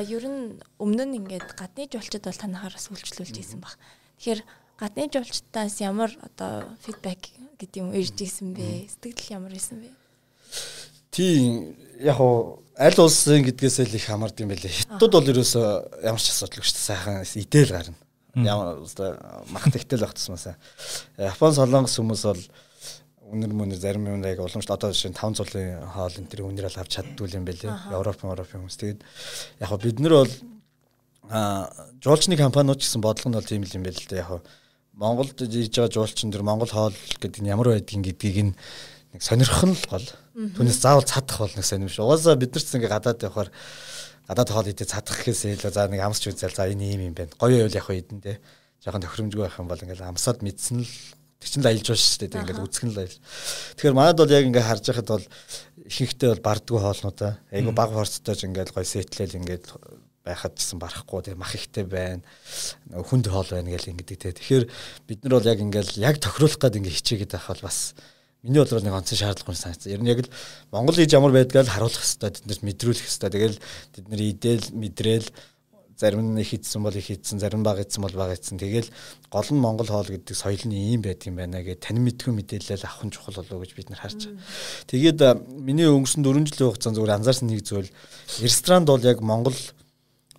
ер нь өмнө нь ингээд гадны жуулчд бол танахаараас үйлчлүүлж исэн баг. Тэгэхээр гадны жуулчдаас ямар одоо фидбек гэдэг юм ирж ирсэн бэ? Сэтгэл ямар байсан бэ? Тийм яг уу аль улсын гэдгээс л их хамаард юм байлээ. Хятад бол ерөөсөө ямар ч асуудалгүй шүү дээ. Сайхан идэл гарна. Ямар мах тэгтэл байх тусмасаа. Япон солонгос хүмүүс бол үнэр мөнэр зарим юм яг уламжлалт одоо жишээ нь 5 цулын хоол энэ төр үнэр ал авч чаддгүй юм байлээ. Европ Европын хүмүүс. Тэгээд яг бид нар бол а жуулчны компаниуд гэсэн бодлого нь бол тийм л юм байл л да яг Монголд ирж байгаа жуулчин дэр Монгол хоол гэдэг нь ямар байдгийг гэдгийг нэг сонирхон л гол. Түүнээс заавал цадах бол нэг сонирм биш. Угаасаа бид нар ч ингээ гадаад явахаар гадаад хоол идэ цадах гэхээсээ илүү за нэг амсч үзэл за энэ ийм юм байна. Гоё байвал яг идэн те. Жохон тохиромжгүй байх юм бол ингээл амсаад мэдсэн л тэг чин л аялж байгаа шүү дээ. Ингээл үзэх нь л аялж. Тэгэхээр манад бол яг ингээ харж байхад бол ихэнхдээ бол бардгүй хоолнуудаа айгу баг хорцтой ч ингээл гоё сетлэл ингээд байхад гэсэн барахгүй тийм мах ихтэй байна. Хүнд хоол байна гэл ингэдэг тийм. Тэгэхээр бид нар бол яг ингээл яг тохируулах гээд ингээ хичээгээд байх бол бас миний бодлоор нэг онцгой шаардлага юм санагдсан. Ер нь яг л Монгол хийж ямар байдгааг харуулах хэрэгтэй. Тэднэрт мэдрүүлэх хэрэгтэй. Тэгэл бид нар идэл мэдрээл зарим нь их идсэн бол их идсэн, зарим баг идсэн бол баг идсэн. Тэгэл гол нь Монгол хоол гэдэг соёл нь ийм байт юм байна гэж танин мэдгүй мэдээлэл авах нь чухал болов гэж бид нар харж байгаа. Тэгээд миний өнгөрсөн 4 жилийн хугацаанд зүгээр анзаарсан нэг зүйл ресторанд бол яг Монгол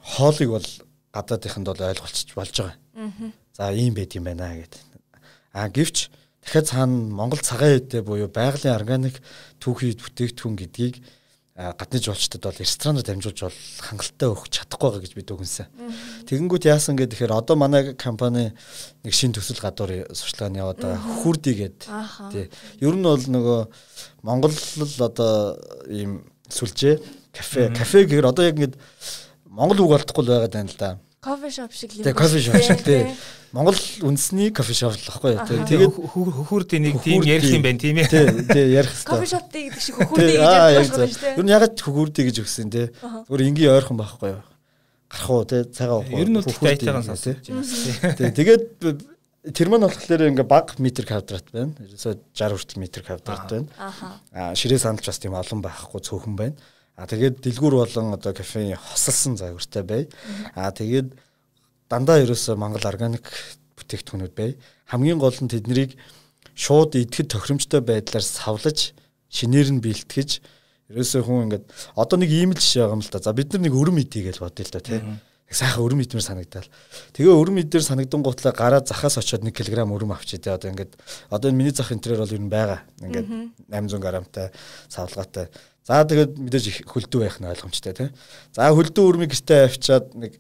хоолыг бол гадаадынханд бол ойлголцож болж байгаа. За ийм байт юм байна гэдэг. А гэвч дахиад цаана Монгол цагаан хэдэ буюу байгалийн органик түүхий бүтээгдэхүүн гэдгийг гадны жуулчдад бол ресторанаар дамжуулж бол хангалттай өгч чадахгүй байгаа гэж бид үгэнсэн. Тэгэнгүүт яасан гэхээр одоо манай компани нэг шин төсөл гадуур сурчлагын яваад байгаа хүрди гээд тий. Ер нь бол нөгөө Монгол л одоо ийм сүлжээ кафе кафе гэхээр одоо яг ингэдэг Монгол үг олдохгүй л байгаад байна л да. Кофе шоп шиг юм. Тэгээ кофе шоп шиг тий. Монгол үндэсний кофе шоп л баггүй юу. Тэгээд хөхүүрдийн нэг тийм ярих юм байна тийм ээ. Тий, тий ярих хэрэгтэй. Кофе шоптэй гэдэг шиг хөхүүрдий гэж ярьж байгаа шүү дээ. Юу ягаад хөхүүрдий гэж өгсөн тий. Зүгээр энгийн ойрхон байхгүй юу. Гарах уу тий цагаан уу. Ер нь хөхүүрдий айтайхан сонсож байна. Тий, тэгээд тэр маань болохоор ингээ баг метр квадрат байна. Ерөөсө 60 хүртэл метр квадрат байна. Аа ширээ сандалч бас тийм олон байхгүй цөөхөн байна. Аа тэгээд дэлгүүр болон одоо кафе хосолсон загвартай бай. Аа тэгээд дандаа ерөөсө Монгол органик бүтээгдэхүүнүүд бай. Хамгийн гол нь тэднийг шууд идэхэд тохиромжтой байдлаар савлаж шинээр нь бэлтгэж ерөөсөө хүн ингээд одоо нэг ийм л жишээ байгаа юм л да. За бид нар нэг өрөм идэ гэж бодъё л да тий. Сайхан өрөм идмээр санагдал. Тэгээ өрөм идээр санагдан гутлаа гараа захаас очиод 1 кг өрөм авчи тий. Одоо ингээд одоо энэ миний зах интерьер бол ер нь байгаа. Ингээд 800 грамтай савлгаатай. За тэгээд мэдээж их хөлдөө байх нь ойлгомжтой тий. За хөлдөө өрмийг гэртээ авчиад нэг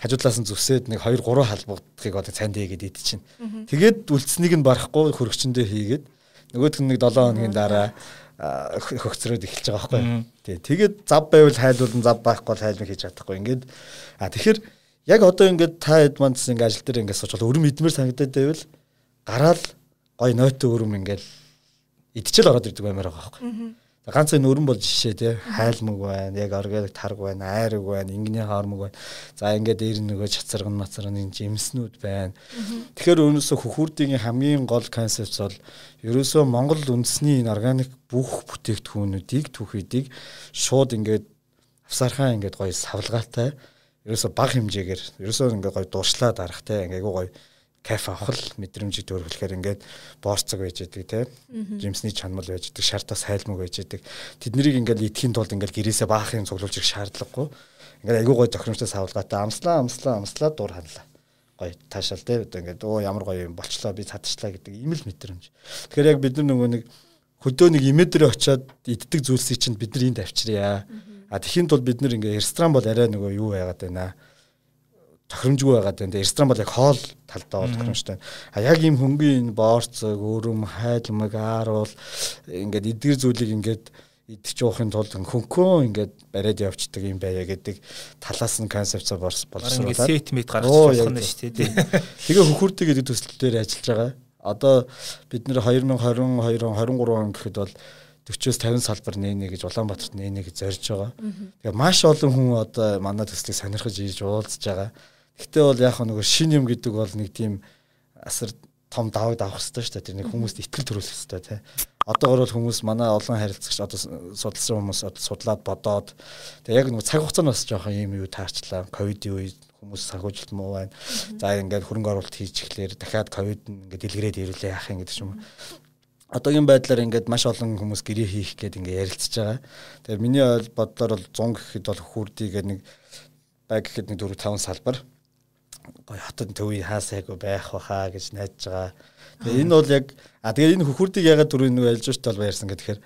хажуудлаас нь зүсээд нэг 2 3 халбагдахыг одоо цанд хийгээд идэж чинь. Тэгээд үлдсэнийг нь барахгүй хөрөгчөндөө хийгээд нөгөөх нь нэг 7 хоногийн дараа хөгцрөөд эхэлж байгаа байхгүй. Тий. Тэгээд зав байвал хайлуулан зав байхгүй бол хайлмыг хийж чадахгүй. Ингээд а тэгэхээр яг одоо ингээд та хэд мандс ингээд ажил дээр ингээд сууж бол өрөм идмээр санагдаад байвал гараал гой нойтон өрөм ингээд идчихэл ороод ирдэг баймаар байгаа байхгүй. Ганц энэ өрөн бол жишээ тий хайлмаг байна, яг органик тарг байна, айраг байна, ингэний хоормог байна. За ингээд дээр нөгөө чацарган мацарганы жимснүүд байна. Тэгэхээр өөрөөсөө хөхүүрдийн хамгийн гол концепт бол ерөөсөө Монгол үндэсний энэ органик бүх бүтээгдэхүүнүүдийг түүхийдийг шууд ингээд авсархаа ингээд гоё савлгаатай ерөөсөө баг хэмжээгээр ерөөсөө ингээд гоё дууршлаа дарахтай ингээд гоё кафе авах л мэдрэмжийг төрүүлэхээр ингээд борцог байж идэг те жимсний чанмал байж идэг шартаас хайлмаг байж идэг. Тэднийг ингээд идэхийн тулд ингээд гэрээсээ баахын цуглуулж ирэх шаардлагагүй. Ингээд айгүй гой тохиромжтой савлгаатай. Амслаа амслаа амслаа дур ханлаа. Гой таашаал те одоо ингээд оо ямар гоё юм болчлоо би цадчлаа гэдэг ийм л мэдрэмж. Тэгэхээр яг бид нар нөгөө нэг хөдөө нэг имэдрээ очиод иддэг зүйлсийг чинь бид нар энд авчиръя а тэхийн тулд бид нар ингээд ресторан бол арай нөгөө юу байгаад байна тохиромжгүй байгаад байна. Ресторан бол яг хоол талдаа бол тохиромжтой. А яг ийм хөнгөн энэ боорцог, өрөм, хайлмаг, ааруул ингээд эдгэр зүйлийг ингээд идчих жоохын тулд хөнкөө ингээд бариад явцдаг юм байя гэдэг талаас нь концепцаа боловсруулаад сет мэд гаргаж болох нь шүү дээ. Тэгээ хөхөрдөг гэдэг төсөл дээр ажиллаж байгаа. Одоо бид нэр 2022 23 он гэхэд бол 40-оос 50 салбар нээнэ гэж Улаанбаатарт нээнэ гэж зорж байгаа. Тэгээ маш олон хүн одоо манай төслийг сонирхож ийж уулзж байгаа. Гэхдээ бол яг нөгөө шин юм гэдэг бол нэг тийм асар том даваг давах хэрэгтэй шүү дээ. Тэр нэг хүмүүст итгэл төрүүлэх хэрэгтэй тий. Одоогор бол хүмүүс манай олон харилцагч одоо судалсан хүмүүс одоо судлаад бодоод тэгээ яг нөгөө цаг хугацаанд бас жоохон юм юу таарчлаа. Ковидын үед хүмүүс санхүүжилт муу байна. За ингээд хөрөнгө оруулалт хийж эхлэхээр дахиад ковид ингээд дэлгэрээд ирүүлээ яах юм гэдэг юм. Одоогийн байдлаар ингээд маш олон хүмүүс гэрээ хийх гээд ингээд ярилцж байгаа. Тэгээ миний бодлоор бол 100 гэхэд бол хурдий гэдэг нэг баг гэхэд нэг 4 5 салбар гоё хотод төвийн хаасайгүй байх баха гэж найдаж байгаа. Тэгээ энэ бол яг а тэгээ энэ хөхүрдийг ягаад түрүү нэг альж штал баярсан гэхээр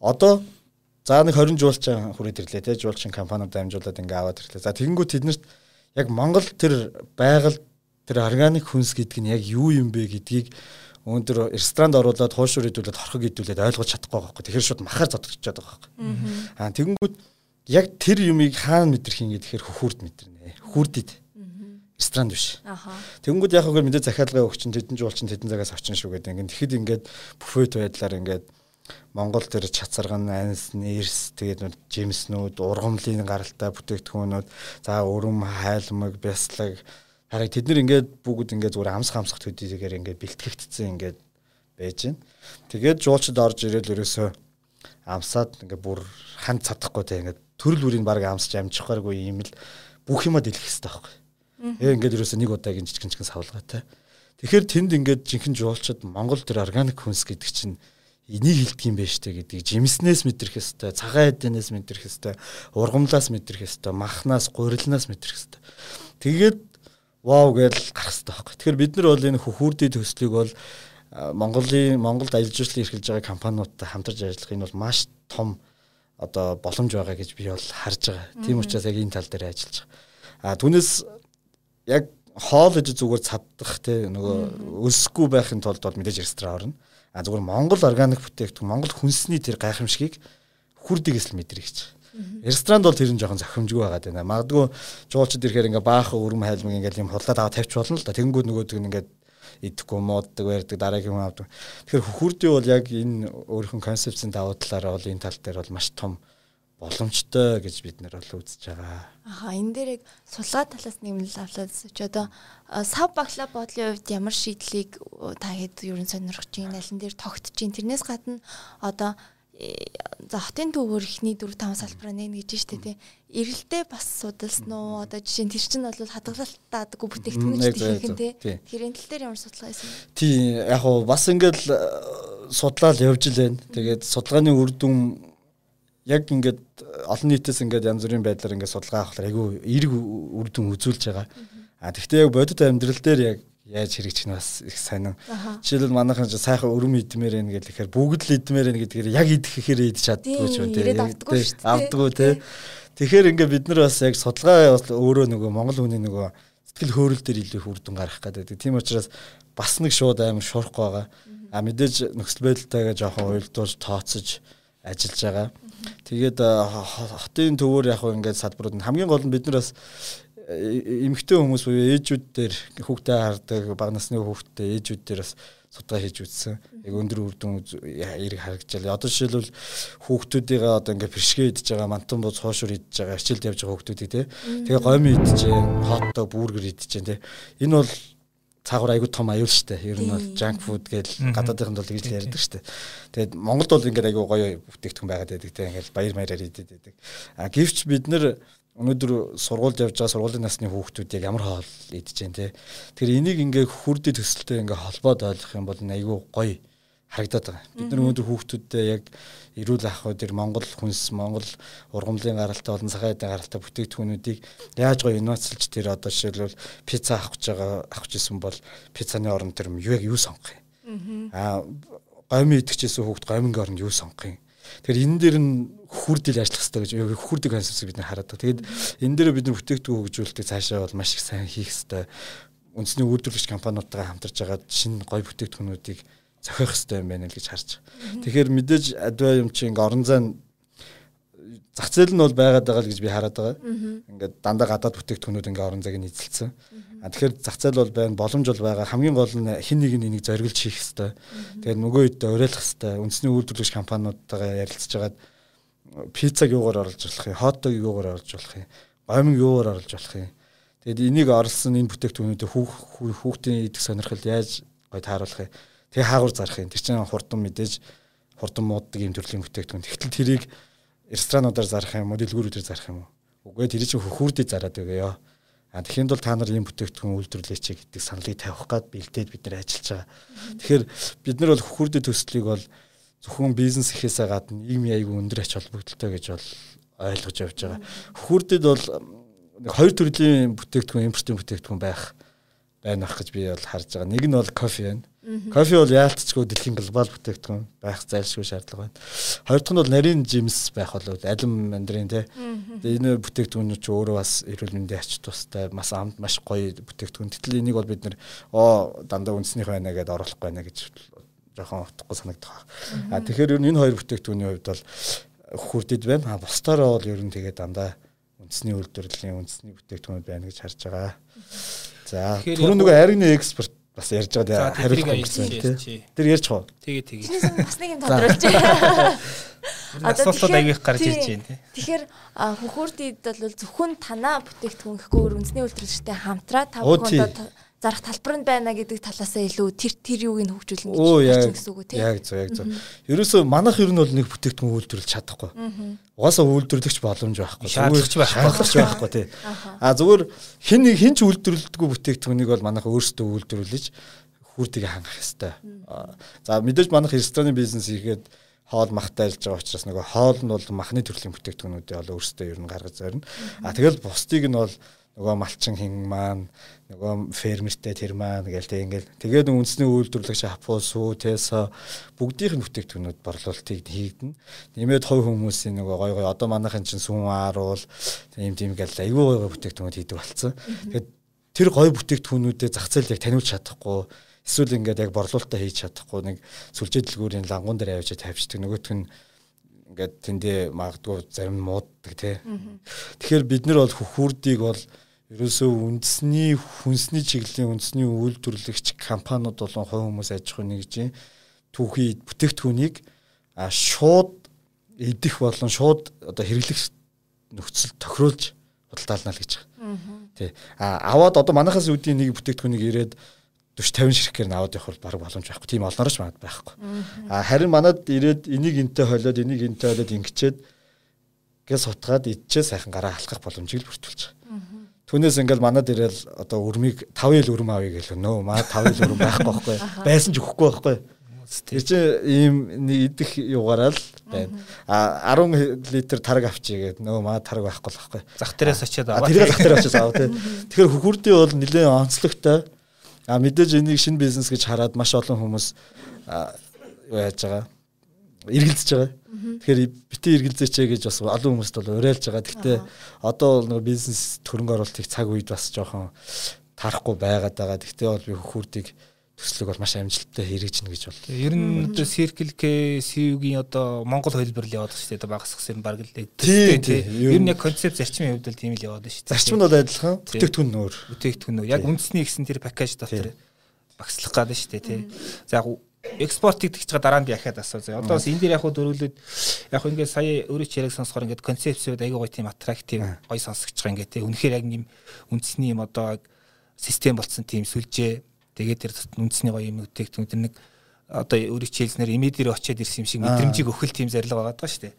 одоо за нэг 20 жуулчин хүрээд ирлээ те жуулчин компаниуд дамжуулаад ингээ аваад ирлээ. За тэгэнгүүт тэднэрт яг Монгол тэр байгаль тэр органик хүнс гэдэг нь яг юу юм бэ гэдгийг өндөр ресторанд оруулаад хуушуур идүүлээд хорхог идүүлээд ойлгож чадахгүй байхгүй. Тэгэхээр шууд махаар зодчиход байгаа байхгүй. Аа тэгэнгүүт яг тэр юмыг хаана мэдрэх юм гэхээр хөхүрд мэдэрнэ. Хөхүрдэд ресторан биш. Тэнгүүд яг хөөг мэдээ захиалгын өгчин тэдэн жуулчин тэдэн цагаас авчин шүү гэдэг. Ингээд тэгэхэд ингээд буфет байдлаар ингээд Монгол төр чацарган анс нэрс тэгээд жимснүүд ургамлын гаралтай бүтээгдэхүүнүүд за өрөм хайлмаг бяслаг хараг тэд нар ингээд бүгд ингээд зүгээр амс хамсах төдийгээр ингээд бэлтгэгдсэн ингээд байж байна. Тэгээд жуулчд орж ирэл ерөөсөө амсаад ингээд бүр ханд цадахгүй те ингээд төрөл бүрийн баг амсч амжихгүйгүй юм л бүх юма дэлгэх хэрэгтэй байхгүй. Ээ ингээд ерөөсөө нэг удаагийн жижигэн жижигэн савлгаатай. Тэгэхээр тэнд ингээд жинхэнэ жуулчд Монгол төр органик хүнс гэдэг чинь энийг хэлдэг юм байна штэ гэдгийг жимснээс мэдрэх хэвээр цагаан эднээс мэдрэх хэвээр ургамлаас мэдрэх хэвээр махнаас гурилнаас мэдрэх хэвээр тэгээд вау гэж гарах хэвээр байхгүй. Тэгэхээр бид нар бол энэ хөхүүрдийн төслийг бол Монголын Монголд аялал жуулчлал эрхэлж байгаа компаниудтай хамтарч ажиллах энэ бол маш том одоо боломж байгаа гэж би бол харж байгаа. Тийм учраас яг энэ тал дээр ажиллаж байгаа. А түүнээс яг хоол гэж зүгээр цаддах те нөгөө өсөхгүй байхын тулд бол мэдээж ресторан орно. А зүгээр Монгол органик бүтээгдэхүүн Монгол хүнсний тэр гайхамшигыг хүрдэгээс л мэдрэх гэж. Ресторанд бол тэр нь жоохон зохимжгүй байгаад байна. Магадгүй жуулчд ирэхээр ингээ баах өрөм хайлмаг ингээл юм хулаад аваа тавьч болно л да. Тэнгүүд нөгөөдөг нь ингээд идэхгүй мууддаг байрдаг дараагийн хүн авдаг. Тэгэхээр хөхүрдий бол яг энэ өөрийнхөө концепцийн давуу талаараа бол энэ тал дээр бол маш том боломжтой гэж бид нэр бол үзэж байгаа. Аха энэ дээр яг сулгаа талаас нэмэл авлаад ч одоо сав баглаа бодлын хувьд ямар шийдлийг та хэд ерөн сонирхож байна алин дээр тогтож байна тэрнээс гадна одоо за хотын төвөр ихний 4 5 салбараа нэ гэж штэ тий. Эрэлтээ бас судалсан уу? Одоо жишээ нь тэр чинь бол хадгалалтаадаггүй бүтээгдэхүүн ч гэх юм тий. Тэрийн тал дээр ямар судалгаа хийсэн? Тий, яг хуу бас ингээл судлаад явж л байна. Тэгээд судалгааны үр дүн яг ингээд олон нийтээс ингээд янз бүрийн байдлаар ингээд судалгаа авахлаар айгүй эерэг үр дүн үзүүлж байгаа. А тэгвэл яг бодит амьдрал дээр яг яаж хэрэгжих нь бас их сонин. Жишээлбэл манайхан сайхан өрөм идмээр байна гэхэлэхээр бүгд л идмээр байна гэдгээр яг идэх гэхээр идэж чаддгүй ч тийм. Авдаггүй тий. Тэгэхээр ингээд бид нар бас яг судалгаа бас өөрөө нөгөө Монгол хүний нөгөө сэтгэл хөөрөл дээр илүү их үр дүн гаргах гэдэг. Тийм учраас бас нэг шууд амар шуурахгүй байгаа. А мэдээж нөхцөл байдалтайгаа жоохон уйлдуулж тооцож ажиллаж байгаа. Тэгээд хотын төвөр яг ингээд салбарууд нь хамгийн гол нь бид нар бас эмэгтэй хүмүүс буюу ээжүүд дээр хүүхдээ хардаг бага насны хүүхдээ ээжүүд дээр бас судалгаа хийж үзсэн. Яг өндөр үр дүн эрг харагдчихлаа. Одоо жишээлбэл хүүхдүүдийн одоо ингээ бэршгээ идж байгаа, мантан бууз хоошур идж байгаа, хичээлд явж байгаа хүүхдүүдийг тий. Тэгээ гомь идж, хотдог бүргэр идж, тий. Энэ бол цаагаар айгүй том аюул штэ. Ер нь бол junk food гэж гадаадынханд бол гэж ярьдаг штэ. Тэгээд Монголд бол ингээд айгүй гоё бүтээгдэхүүн байгаад байдаг те. Ингээд баяр маягаар идэт байдаг. А гэвч бид нэр өнөөдөр сургуульд явж байгаа сургуулийн насны хүүхдүүд яг ямар хоол идэж जैन те. Тэр энийг ингээд хүрдээ төсөлтөө ингээд холбоод ойлгох юм бол айгүй гоё харагдаад байгаа. Бид нар өнөөдөр хүүхдүүдтэй яг эрүүл ах уу тэр Монгол хүнс Монгол ургамлын гаралтай болон цагаан эдийн гаралтай бүтээгдэхүүнүүдийг яаж гоё инновацлж тэр одоо жишээлбэл пицца авах гэж байгаа авах гэсэн бол пиццаны оронд тэр юу яг юу сонгох юм. Аа гомь идчихсэн хүүхд гомингийн оронд юу сонгох юм. Тэгэхээр энэ дээр нь хүрдэл ажиллах хэрэгтэй гэж хүрдэг концепцийг бид нар хараад байгаа. Тэгээд энэ дээр бид нар бүтээгдэхүүн хөгжүүлэлтийг цаашаа бол маш их сайн хийх хэрэгтэй. Үндэсний үйлдвэрлэгч компаниудтайгаа хамтарч байгаа шинэ гоё бүтээгдэхүүнүүдийг зохиох хэрэгтэй юм байна л гэж харж. Тэгэхээр мэдээж адваа юм чи ингээ орон зай зах зээл нь бол байгаад байгаа л гэж би хараад байгаа. Ингээд дандаа гадаад бүтээгдэхүүнүүд ингээ орон зайг нь эзэлсэн. А тэгэхээр зах зээл бол байна, боломж бол байгаа. Хамгийн гол нь хин нэг энийг зориглож хийх хэрэгтэй. Тэгээд нөгөө хэд уриалах хэрэгтэй. Үндэсний үйлдвэрлэгч компаниудтайгаа ярилцж хагаад пиццаг юугаар оруулж болох юм, хотдог юугаар оруулж болох юм, гомиг юугаар оруулж болох юм. Тэгээд энийг орлсон энэ бүтээгдэхүүнүүдэд хүүхдийн идэх сонирхол яаж гой тааруулах юм Тэгээ хаагур зарах юм. Тэр чинь хурдан мэдээж хурдан мууддаг юм төрлийн бүтээгдэхүүн. Тэгтэл тэрийг ресторануудаар зарах юм уу, дэлгүүрүүдээр зарах юм уу? Үгүй тэр чинь хөхүүрдээ зараад өгөөё. А тэгэхээр бол та нар ийм бүтээгдэхүүн үйлдвэрлэеч гэдэг саналыг тавих гад бэлдээд бид нар ажиллаж байгаа. Тэгэхээр бид нар бол хөхүүрдээ төслийг бол зөвхөн бизнес ихээсээ гадна нийгмийн аягүй өндөр ач холбогдолтой гэж бол ойлгож явж байгаа. Хөхүүрдэд бол хоёр төрлийн бүтээгдэхүүн импортын бүтээгдэхүүн байх байна ах гэж би бол харж байгаа. Нэг нь бол кофе байна. Кофе бол яалтчгүй дэлхийн глобал бүтээгдэхүүн байх зайлшгүй шаардлага байна. Хоёр дахь нь бол нарийн жимс байх болов алим мандрин те. Энэ бүтээгдэхүүнүүд ч өөрөө бас эрүүл мэндийн ач тустай маш амт маш гоё бүтээгдэхүүн. Гэтэл энийг бол бид нэр оо дандаа үндснийх байна гэдээ оруулах байна гэж жоохон утгагүй санагдах. А тэгэхээр ер нь энэ хоёр бүтээгдэхүүний хувьд бол хүрдэд байна. А бусдаараа бол ер нь тэгээ дандаа үндэсний үйлдвэрлэлийн үндэсний бүтээгдэхүүн байна гэж харж байгаа. За түрүү нөгөө аригны экспорт бас ярьж байгаа хариулах гэсэн тий. Тэр ярьж хоо. Тэгээ тэгээ. Бас нэг юм тодруулж байна. Асуултууд агиих гарч ирж байна тий. Тэгэхээр хөхөрдөд бол зөвхөн танаа бүтээгдэхүүн гэхгүй үндэсний үйлдвэрлэгчтэй хамтраа та бүхэнд зарах талбар нь байна гэдэг талаасаа илүү тэр тэр юуг нь хөгжүүлнэ гэж гэсэн үг тийм. Яг зөв яг зөв. Ерөөсөө манайх ер нь бол нэг бүтээгдэхүүн үйлдвэрлэж чадахгүй. Угаасаа үйлдвэрлэгч боломж байхгүй. Шаардлагач байхгүй байхгүй тий. А зүгээр хин нэг хин ч үйлдвэрлэдэггүй бүтээгдэхүүнийг бол манайх өөрсдөө үйлдвэрлэж хүртгийг хангах ёстой. За мэдээж манайх рестораны бизнес хийгээд хоол махтай ажиллаж байгаа учраас нөгөө хоол нь бол махны төрлийн бүтээгдэхүүнүүдээ бол өөрсдөө ер нь гаргаж зорино. А тэгэл бусдыг нь бол нөгөө малчин хин маань нөгөө фермертэй тэр маань гээл тэг ингээл тэгээд үндэсний үйлдвэрлэгч хапуу сүү тэсо бүгдийнх нь бүтээгдэхүүнүүд борлуулалтыг хийгдэнэ. Нэмээд хувь хүмүүсийн нөгөө гой гой одоо манайхын чинь сүн ааруул ийм тийм гээл аюу гой гой бүтээгдэхүүнүүд хийдэг болцсон. Тэгээд тэр гой бүтээгдэхүүнүүдэд зах зээл яг таниулж чадахгүй эсвэл ингээд яг борлуулалтаа хийж чадахгүй нэг сүлжээ дэлгүүрийн лангуун дээр авчиж тавьчихдаг нөгөөх нь ингээд тэндээ магадгүй зарим мууддаг тий. Тэгэхээр бид нар бол хөхүүрдийг бол ерөөсөө үндэсний хүнсний чиглэлийн үндэсний үйлдвэрлэгч компаниуд болон хувь хүмүүс аж ахуйн нэгжийн түүхий бүтээгдэхүүнийг шууд идэх болон шууд одоо хэрэглэх нөхцөл тохируулж худалдаална л гэж байгаа. Тий. А аваад одоо манахаас үүдийн нэг бүтээгдэхүүнийг ирээд 40 50 ширхгээр аваад явах бол баг боломж байхгүй. Тийм олнороч маад байхгүй. А харин манад ирээд энийг энтэй хойлоод энийг энтэй хойлоод ингэчээд гээс сутгаад идчихээ сайхан гараа халахах боломжийг л бүртгүүлж байгаа. Түүнээс ингээл манад ирээл одоо өрмийг 5 ил өрм авъя гэл нөө маа 5 ил өрм байхгүй байхгүй. Байсан ч өгөхгүй байхгүй. Тэр чинь ийм нэг идэх югаараа л байна. А 10 литр тараг авчий гэдэг нөө маа тараг байхгүй л байхгүй. Зах дээрээс очиад аваа. Тэр зах дээрээс очиад аваа тий. Тэгэхээр хөхүрдийн бол нэлээд онцлогтой. А мэдээж энийг шинэ бизнес гэж хараад маш олон хүмүүс яаж байгаа эргэлзэж байгаа. Тэгэхээр битээ эргэлзээч гэж бас олон хүмүүст бол уриалж байгаа. Гэхдээ одоо бол нэг бизнес төрөнгө оруулалтыг цаг үед бас жоохон тарахгүй байгаад байгаа. Гэхдээ бол би хөхүрдийг төслөг бол маш амжилттай хэрэгжинэ гэж бол. Ер нь одоо Circle K CU-гийн одоо Монгол хөлбөр л яваад шүү дээ. Багасгах юм баг л дээ. Тийм. Ер нь яг концепт зарчмын хувьд л тийм л яваад шүү дээ. Зарчим нь бол адилхан. Бүтээгдэхүүн нөр. Бүтээгдэхүүн нөр. Яг үндэсний гэсэн тэр пакэж дотор багслах гад шүү дээ тий. За яг экспорт гэдэг чинь дараа нь яхаад асуу. Одоо бас энэ дээр яг хуу дөрвөлөд яг хуу ингээд сая өөрөө ч яриг сонсохоор ингээд концепцүүд аягүй гоё тийм аттрактив гоё сонсогч байгаа ингээд тий. Үнэхээр яг юм үндэсний юм одоо систем болцсон тийм сүлжээ Тэгээд тэр үндэсний гоё юм үтэйгтэн тэр нэг одоо өөрийг чийлснээр имидэр очиад ирсэн юм шиг мэдрэмжийг өгөх тийм зарилга байгаа даа шүү дээ.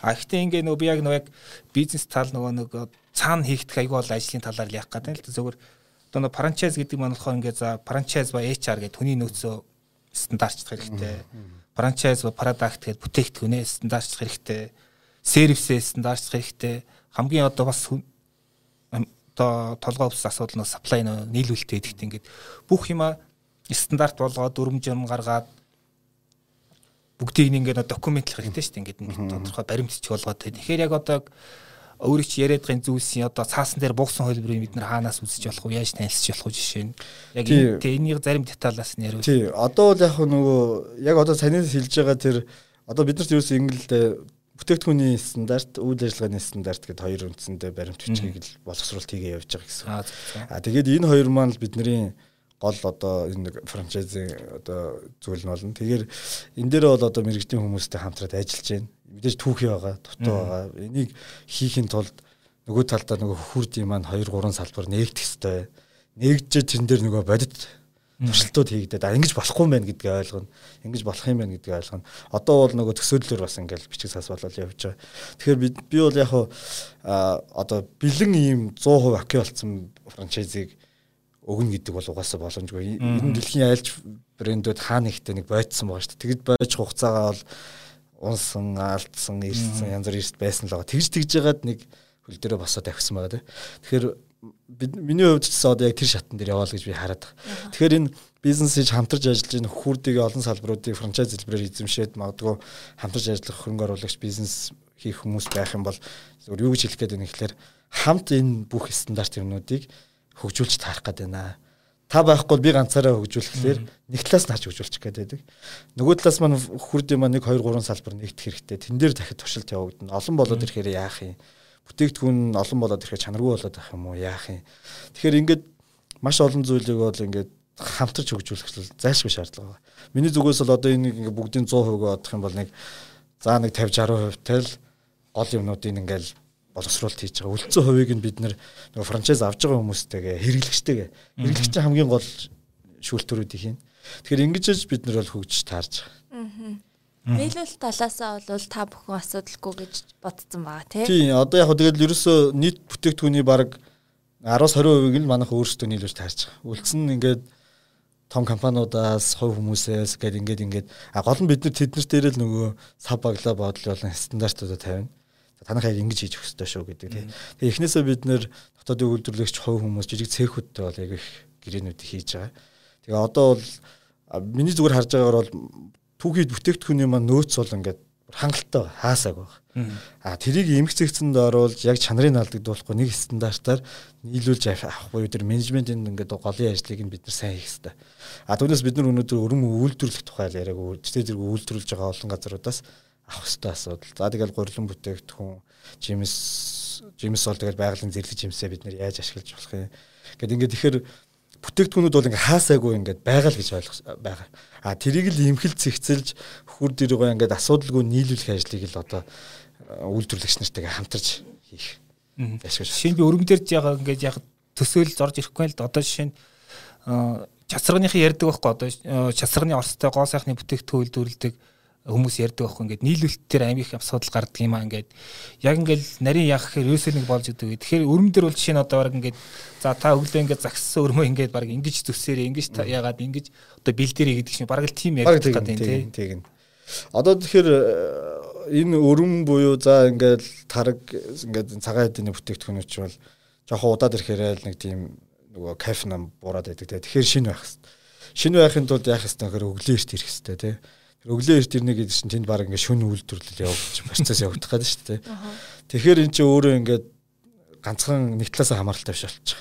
А ихтэй ингээ нөгөө би яг нөгөө яг бизнес тал нөгөө нэг цаана хийгдэх аягүй бол ажлын талаар яах гэдэг л зөвхөн одоо нөгөө франчайз гэдэг маань болохоор ингээ за франчайз ба HR гэдэг хүний нөөцөө стандартчлах хэрэгтэй. Франчайз ба продакт гэдэг бүтээгдэхүүнээ стандартчлах хэрэгтэй. Сервисээ стандартчлах хэрэгтэй. Хамгийн одоо бас одоо толгой ус асуудал нь supply нийлүүлэлттэй гэдэгт ингээд бүх юма стандарт болгоод дүрмжим гаргаад бүгдийг ингээд документлах хэрэгтэй шүү дээ ингээд тодорхой баримтч болгоод тэгэхээр яг одоо өөрөө ч яриад байгаа зүйлсийн одоо цаасан дээр буугсан хөлбөрийг бид нар хаанаас үзэж болох вэ яаж танилцж болох вэ жишээ нь яг энийг зарим деталаас нь яриул. Тий. Одоо бол яг нөгөө яг одоо саний хэлж байгаа тэр одоо бид нарт юу гэсэн ингээл бүтээгдэхүүний стандарт, үйл ажиллагааны стандарт гэдэг хоёр үндсэндээ баримт бичгийг л боловсруулалт хийгээ явж байгаа гэсэн. Аа тэгээд энэ хоёр маань л бидний гол одоо энэ франчайзинг одоо зүйл нь болно. Тэгэхээр энэ дээр бол одоо мэрэгжлийн хүмүүстэй хамтраад ажиллаж байна. Мэдээж түүхий байгаа, дутуу байгаа. Энийг хийхин тулд нөгөө талдаа нөгөө хөхүрдийн маань 2 3 салбар нээгдэх ёстой. Нээгдэж тэрэн дээр нөгөө бодит туршилтууд хийгдээд а ингэж болохгүй юм байна гэдгийг ойлгоно. Ингэж болох юм байна гэдгийг ойлгоно. Одоо бол нөгөө төсөөллөөр бас ингээл бичиг сас болол явж байгаа. Тэгэхээр би би бол яг а одоо бэлэн ийм 100% оки болсон франчайзыг өгнө гэдэг бол угаасаа боломжгүй. Энэ дэлхийн айлч брэндүүд хаана ихтэй нэг бойдсон байгаа шүү дээ. Тэгэд бойж хугацаагаа бол унсан, алдсан, ирсэн янз бүр ирсэн байсан л байгаа. Тэгж тэгж ягаад нэг хөл дээрээ босоод авчихсан байгаа тийм. Тэгэхээр миний хувьд ч одоо яг тэр шатн дээр яваал гэж би хараад байгаа. Тэгэхээр энэ бизнесийг хамтарч ажиллаж энэ хурдыг олон салбаруудыг франчайз хэлбэрээр эзэмшээд магадгүй хамтарч ажиллах хөрөнгө оруулагч бизнес хийх хүмүүс байх юм бол зөвхөн юу гэж хэлэх гээд байна гэхээр хамт энэ бүх стандарт юмнуудыг хөгжүүлж таарах гээд байна. Та байхгүй би ганцаараа хөгжүүлэхлээр нэг талаас нь харж хөгжүүлчих гээд байдаг. Нөгөө талаас маань хурдын маань 1 2 3 салбар нэгдэх хэрэгтэй. Тэн дээр дахиад туршилт явагдана. Олон болоод ирэхээр яах юм? бүтээгдэхүүн олон болоод ирэхэд чанаргүй болоод байх юм уу яах юм. Тэгэхээр ингээд маш олон зүйлийг бол ингээд хамтарч хөгжүүлэх зайлшгүй шаардлага байна. Миний зүгээс бол одоо энийг ингээд бүгдийн 100% одох юм бол нэг за нэг 50 60% тэл гол юмнуудыг ингээд боловсруулалт хийж байгаа. Үлдсэн хувийг нь бид нөгөө франчайз авж байгаа хүмүүстэйгээ хэрэглэгчтэйгээ хэрэглэгч хамгийн гол шүүлтүүрүүдийг хийн. Тэгэхээр ингэж ч бид нар бол хөгжиж таарж байгаа. Нийлүүлэлт талаасаа бол та бүхэн асуудалгүй гэж бодсон байгаа тий. Тий, одоо яг тэгэл ерөөсөө нийт бүтээгдэхүүний баг 10-20% нь манайх өөрсдөө нийлүүлж таарч байгаа. Үлдсэн нь ингээд том компаниудаас хувь хүмүүсээс гээд ингээд ингээд а гол нь бид нар тэднэрт дээр л нөгөө сав баглаа бодлол болон стандартуудаа тавина. Танах яг ингэж хийж өгөх ёстой шүү гэдэг тий. Тэгээ эхнээсээ бид нэр дотоодын үйлдвэрлэгч хувь хүмүүс жижиг цехүүдтэй бол яг их гэрээнүүдийг хийж байгаа. Тэгээ одоо бол миний зүгээр харж байгаагаар бол түүхийд бүтээгдэхүүний маань нөөц бол ингээд хангалттай хаасааг байна. А тэрийг эмх зэгцэнд оруулж яг чанарыг алдагдуулахгүй нэг стандартаар нийлүүлж авах буюу тэр менежментийн ингээд голын ажлыг нь бид нар сайн хийх хэрэгтэй. А түүнээс бид нар өнөөдөр өрөм үйлдвэрлэх тухай яриаг үжтэй зэрэг үйлдвэрлэж байгаа олон газруудаас авах хэрэгтэй асуудал. За тэгэл гурилан бүтээгдэхүүн жимс жимс бол тэгэл байгалийн зэрлэг жимсээ бид нар яаж ашиглаж болох юм. Гэт ингээд тэгэхээр бүтээгдэхүүнүүд бол ингээ хаасаагүй ингээд байгаа л гэж ойлгох байгаа. А тэрийг л имхэл цэгцэлж хүр дэргөө ингээд асуудалгүй нийлүүлэх ажлыг л одоо үйлдвэрлэгч нартайгаа хамтарч хийх. Шинэ би өргөн дээр яг ингээд яг төсөөл зорж ирэхгүй л одоо жишээ нь часрагныхын ярьдаг байхгүй одоо часрагны орстой гоо сайхны бүтээгдэхүүн үйлдвэрлэдэг хүмүүс ярьдаг байхгүй ингээд нийлүүлэлтээр амиг их асуудал гардаг юм аа ингээд яг ингээд нарийн яах гэхээр ерөөсөө нэг болж идэг. Тэгэхээр өрөм дээр бол жишээ нь одоо баг ингээд за та өглөө ингээд загссан өрмөө ингээд баг ингэж зүсээрээ ингэж ягаад ингэж одоо бэлдэрээ гэдэг чинь баг л тим ярьдаг гэдэг тийм тийм. Одоо тэгэхээр энэ өрөм буюу за ингээд тараг ингээд цагаан хэдийн бүтээгдэхүүнүүд ч бол жоохон удаад ирэхээр нэг тийм нөгөө кафе нам буураад байдаг те. Тэгэхээр шинэ байх. Шинэ байхын тулд яах хэвээр өглөө эрт ирэх хэвээр те. Өглөө эрт ирнэ гэдэг чинь тэнд баг ингээд шүн үйлдвэрлэл явуулж процесс явагдах гэдэг шүү дээ. Тэгэхээр эн чинь өөрөө ингээд ганцхан нэг талаас хамааралтай биш болчих.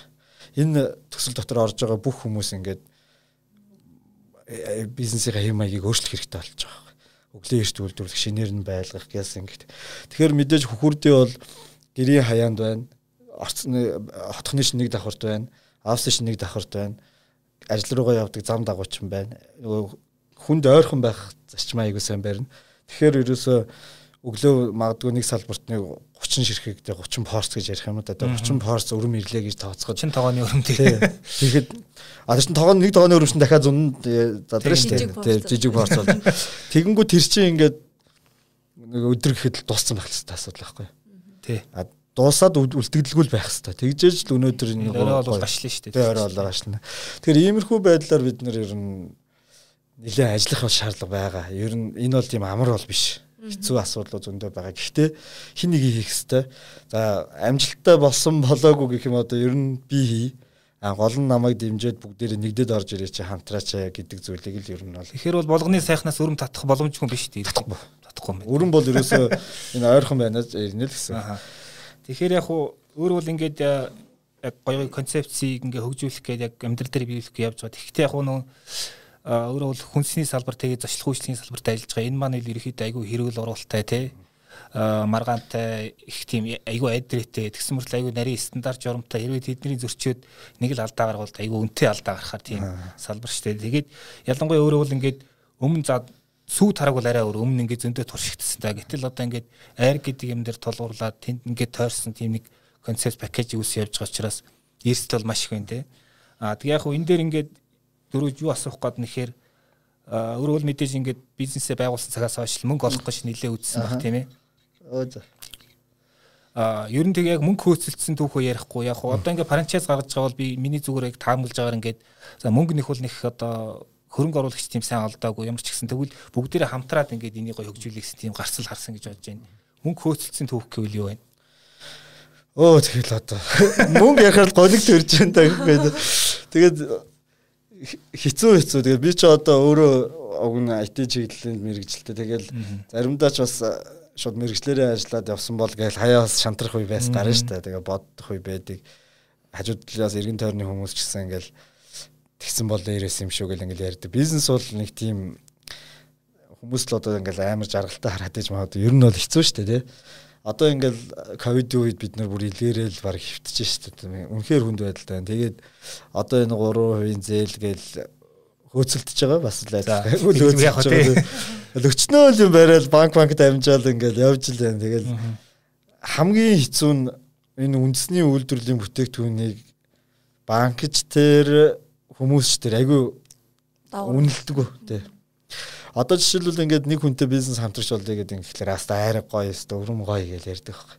Энэ төсөл дотор орж байгаа бүх хүмүүс ингээд э, бизнесийн хэм маягийг өөрчлөх хэрэгтэй болж байгаа. Өглөө эрт үйлдвэрлэх, шинээр нь байлгах гэсэн ингээд. Тэгэхээр мэдээж хөхүрдээ бол гэрийн хаяанд байна. Орцны хотхны шинийг давхарт байна авсан шиг нэг давхарт байна. Ажил руугаа явдаг зам дагууч юм байна. Хүнд ойрхон байх зарчим аягүй сайн барина. Тэгэхээр ерөөсөө өглөө магадгүй нэг салбарт нэг 30 ширхэгтэй 30 порц гэж ярих юм да. 30 порц өрөм ирлээ гэж тооцоход 30 тогооны өрөм тий. Тэгэхэд а тийм тогооны нэг тогооны өрөм чинь дахиад зун задраа шүү дээ. Жижиг порц бол. Тэгэнгүү тэр чинь ингээд нэг өдөр гэхэд л дууссан байх хэрэгтэй асуудал байхгүй. Тий. А дуусаад үлдэгдэлгүй байх хэвээр. Тэгжээж л өнөөдөр энэ орой бол гашлаа шүү дээ. Тэ орой бол гашлаа. Тэгэхээр иймэрхүү байдлаар бид нэр ер нь нэлээд ажиллах шаардлага байгаа. Ер нь энэ бол тийм амар бол биш. Хэцүү асуудлууд зөндөө байгаа. Гэхдээ хин нэг хийх хэвээр. За амжилттай болсон болоогүй гэх юм одоо ер нь би хий. А гол нь намайг дэмжиж бүгдээрээ нэгдээд орж ирээ чи хамтраач гэдэг зүйлийг л ер нь бол. Тэгэхээр бол болгоны сайхнаас өрөм татах боломжгүй биш үү? Татахгүй. Татахгүй юм. Өрөм бол ерөөсөө энэ ойрхон байна ирнэ л гэсэн. Тэгэхээр яг уу өөр бол ингээд яг гоё гоё концепцийг ингээ хөгжүүлэх гээд яг амьдрал дээр биелэх гэж явж байгаа. Тэгэхдээ яг нөө өөрөө бол хүнсний салбар тэгээ зочлох үйлчлэгийн салбарт ажиллаж байгаа. Энэ маань л ерөөхдөө айгүй хэрүүл оруулалтай тий маргаантай их тийм айгүй айдрээтэй тэгсэн мөртлөө айгүй нарийн стандарт журамтай хэрвээ тэдний зөрчөөд нэг л алдаа гаргавал айгүй үнэтэй алдаа гаргахаар тийм салбар штэ. Тэгээд ялангуяа өөрөө бол ингээд өмнө за сүү тараг бол арай өөр өмнө ингээд зөндөө туршигдсан та. Гэтэл одоо ингээд айр гэдэг юм дээр тулгуурлаад тэнд ингээд тойрсон тийм нэг концепт пакэж үүс явж байгаа учраас эрсдэл бол маш их байна те. А тэгээ яг хөө энэ дээр ингээд дөрөв юу асуух гээд нэхэр өөрөө мэдээж ингээд бизнесээ байгуулсан цагаас хойш мөнгө олох гэж нэлээ үзсэн баг тийм ээ. Өө за. А ер нь тэгээ яг мөнгө хөөцөлдсөн түүхөө ярихгүй яг одоо ингээд франчайз гаргаж байгаа бол би миний зүгээр яг таамаглаж байгаагаар ингээд за мөнгө нэх бол нэх одоо хөрөнгө оруулагч тийм сайн олдоогүй ямар ч гэсэн тэгвэл бүгдээрээ хамтраад ингээд энийг гоё хөгжүүлэх гэсэн тийм гарсал харсан гэж бодож байна. Мөнгө хөөцөлдсөн түүх гэвэл юу вэ? Өө тэгэл одоо мөнгө ярихаар голиг төрж байна гэхэд тэгээд хэцүү хэцүү тэгээд би ч одоо өөрөө уг нь IT чиглэлийн мэрэгжилтэй тэгэл заримдаа ч бас шууд мэрэгчлэрээ ажиллаад явсан бол гээл хаяа бас шантрах үе байс гарна штэ тэгээ бодох үе байдаг хажууд талаас эргэн тойрны хүмүүс ч гэсэн ингээл тэгсэн бол дээрээс юм шүү гэл ингээл ярьдаг. Бизнес бол нэг тийм хүмүүс л одоо ингээл амар жаргалтай хараад иж магадгүй. Ер нь бол хэцүү шүү дээ, тий. Одоо ингээл ковидын үед бид нар бүр илгээрэл баг хөвтөж шүү дээ. Үнэхээр хүнд байдалтай. Тэгээд одоо энэ 3% зээл гээл хөөцөлдөж байгаа бас л байгаа. Өчнөө л юм барайл банк банк дамжаал ингээл явж л байна. Тэгээд хамгийн хэцүү нь энэ үндэсний үйлдвэрлэлийн бүтээгдэхүүнийг банкч тэр хүмүүс ч тэр айгүй үнэлдэг тий. Одоо жишээлбэл ингээд нэг хүнтэй бизнес хамтрагч болъё гэдэг ингээд аста айраг гоё өстө өрөм гоё гэж ярьдаг баг.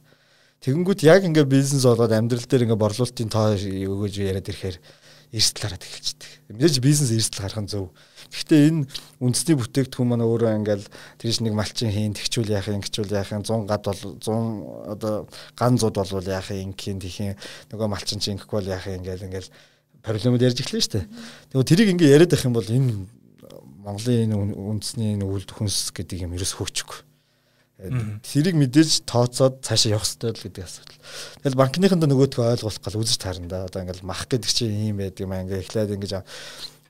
Тэгэнгүүт яг ингээд бизнес болоод амьдрал дээр ингээд борлуулалтын тоо өгөөж яриад ирэхээр эрсдэл хараад эхэлчихдэг. Мэдээж бизнес эрсдэл харах нь зөв. Гэхдээ энэ үндэсний бүтээгдэхүүн маань өөрөө ингээл тэрш нэг малчин хийн тэгчүүл яах юм гिचүүл яах юм 100 гад бол 100 одоо ган зууд болвол яах юм хийн тхийн нөгөө малчин чинь ингэхгүй бол яах юм ингээл ингээл проблемууд ярьж эхлэв шүү дээ. Тэгээ тэрийг ингээ яриад байх юм бол энэ Монголын энэ үндэсний энэ үлд хүнс гэдэг юм ерөөс хөгжихгүй. Тэрийг мэдээж тооцоод цаашаа явах хэрэгтэй л гэдэг асуудал. Тэгэл банкныханд нөгөөдгөө ойлгуулах гал үзэж таарна да. Одоо ингээл мах гэдэг чинь ийм байдаг юм ингээ эхлээд ингэж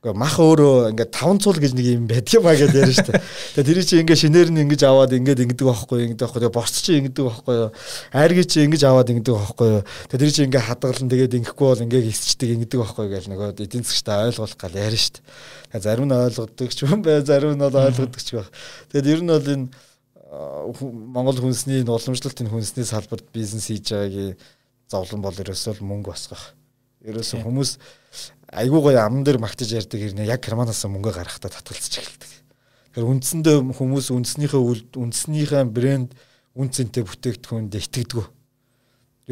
Гэхдээ мах өөрөө ингээд таван цул гэж нэг юм байдаг юм а гэж ярьж штэ. Тэгээ тэр чинь ингээд шинээр нь ингэж аваад ингээд ингэдэг байхгүй ингэдэг байхгүй. Тэгээ борц чинь ингэдэг байхгүй. Айрги чинь ингэж аваад ингэдэг байхгүй. Тэгээ тэр чинь ингээд хадгалан тэгээд ингэхгүй бол ингээд ихсчдэг ингэдэг байхгүй гэж нөгөө эдийн засгчтай ойлгуулах гал ярьж штэ. Тэгээ зарим нь ойлгодог ч юм бай, зарим нь бол ойлгодог ч байх. Тэгээд ер нь бол энэ Монгол хүнсний уламжлалтын хүнсний салбарт бизнес хийж байгаагийн зовлон бол ерөөсөө мөнгө босгох. Ерөөсөө хүмүүс айгуу гоё амн дээр магтаж ярьдаг хэрнээ яг Германаас мөнгө гаргахтаа татгалзаж эхэлдэг. Тэгэхээр үндсэндээ хүмүүс үндснийхээ үндснийхээ брэнд үн цэнтэй бүтээгдэхүүнд итгэдэг.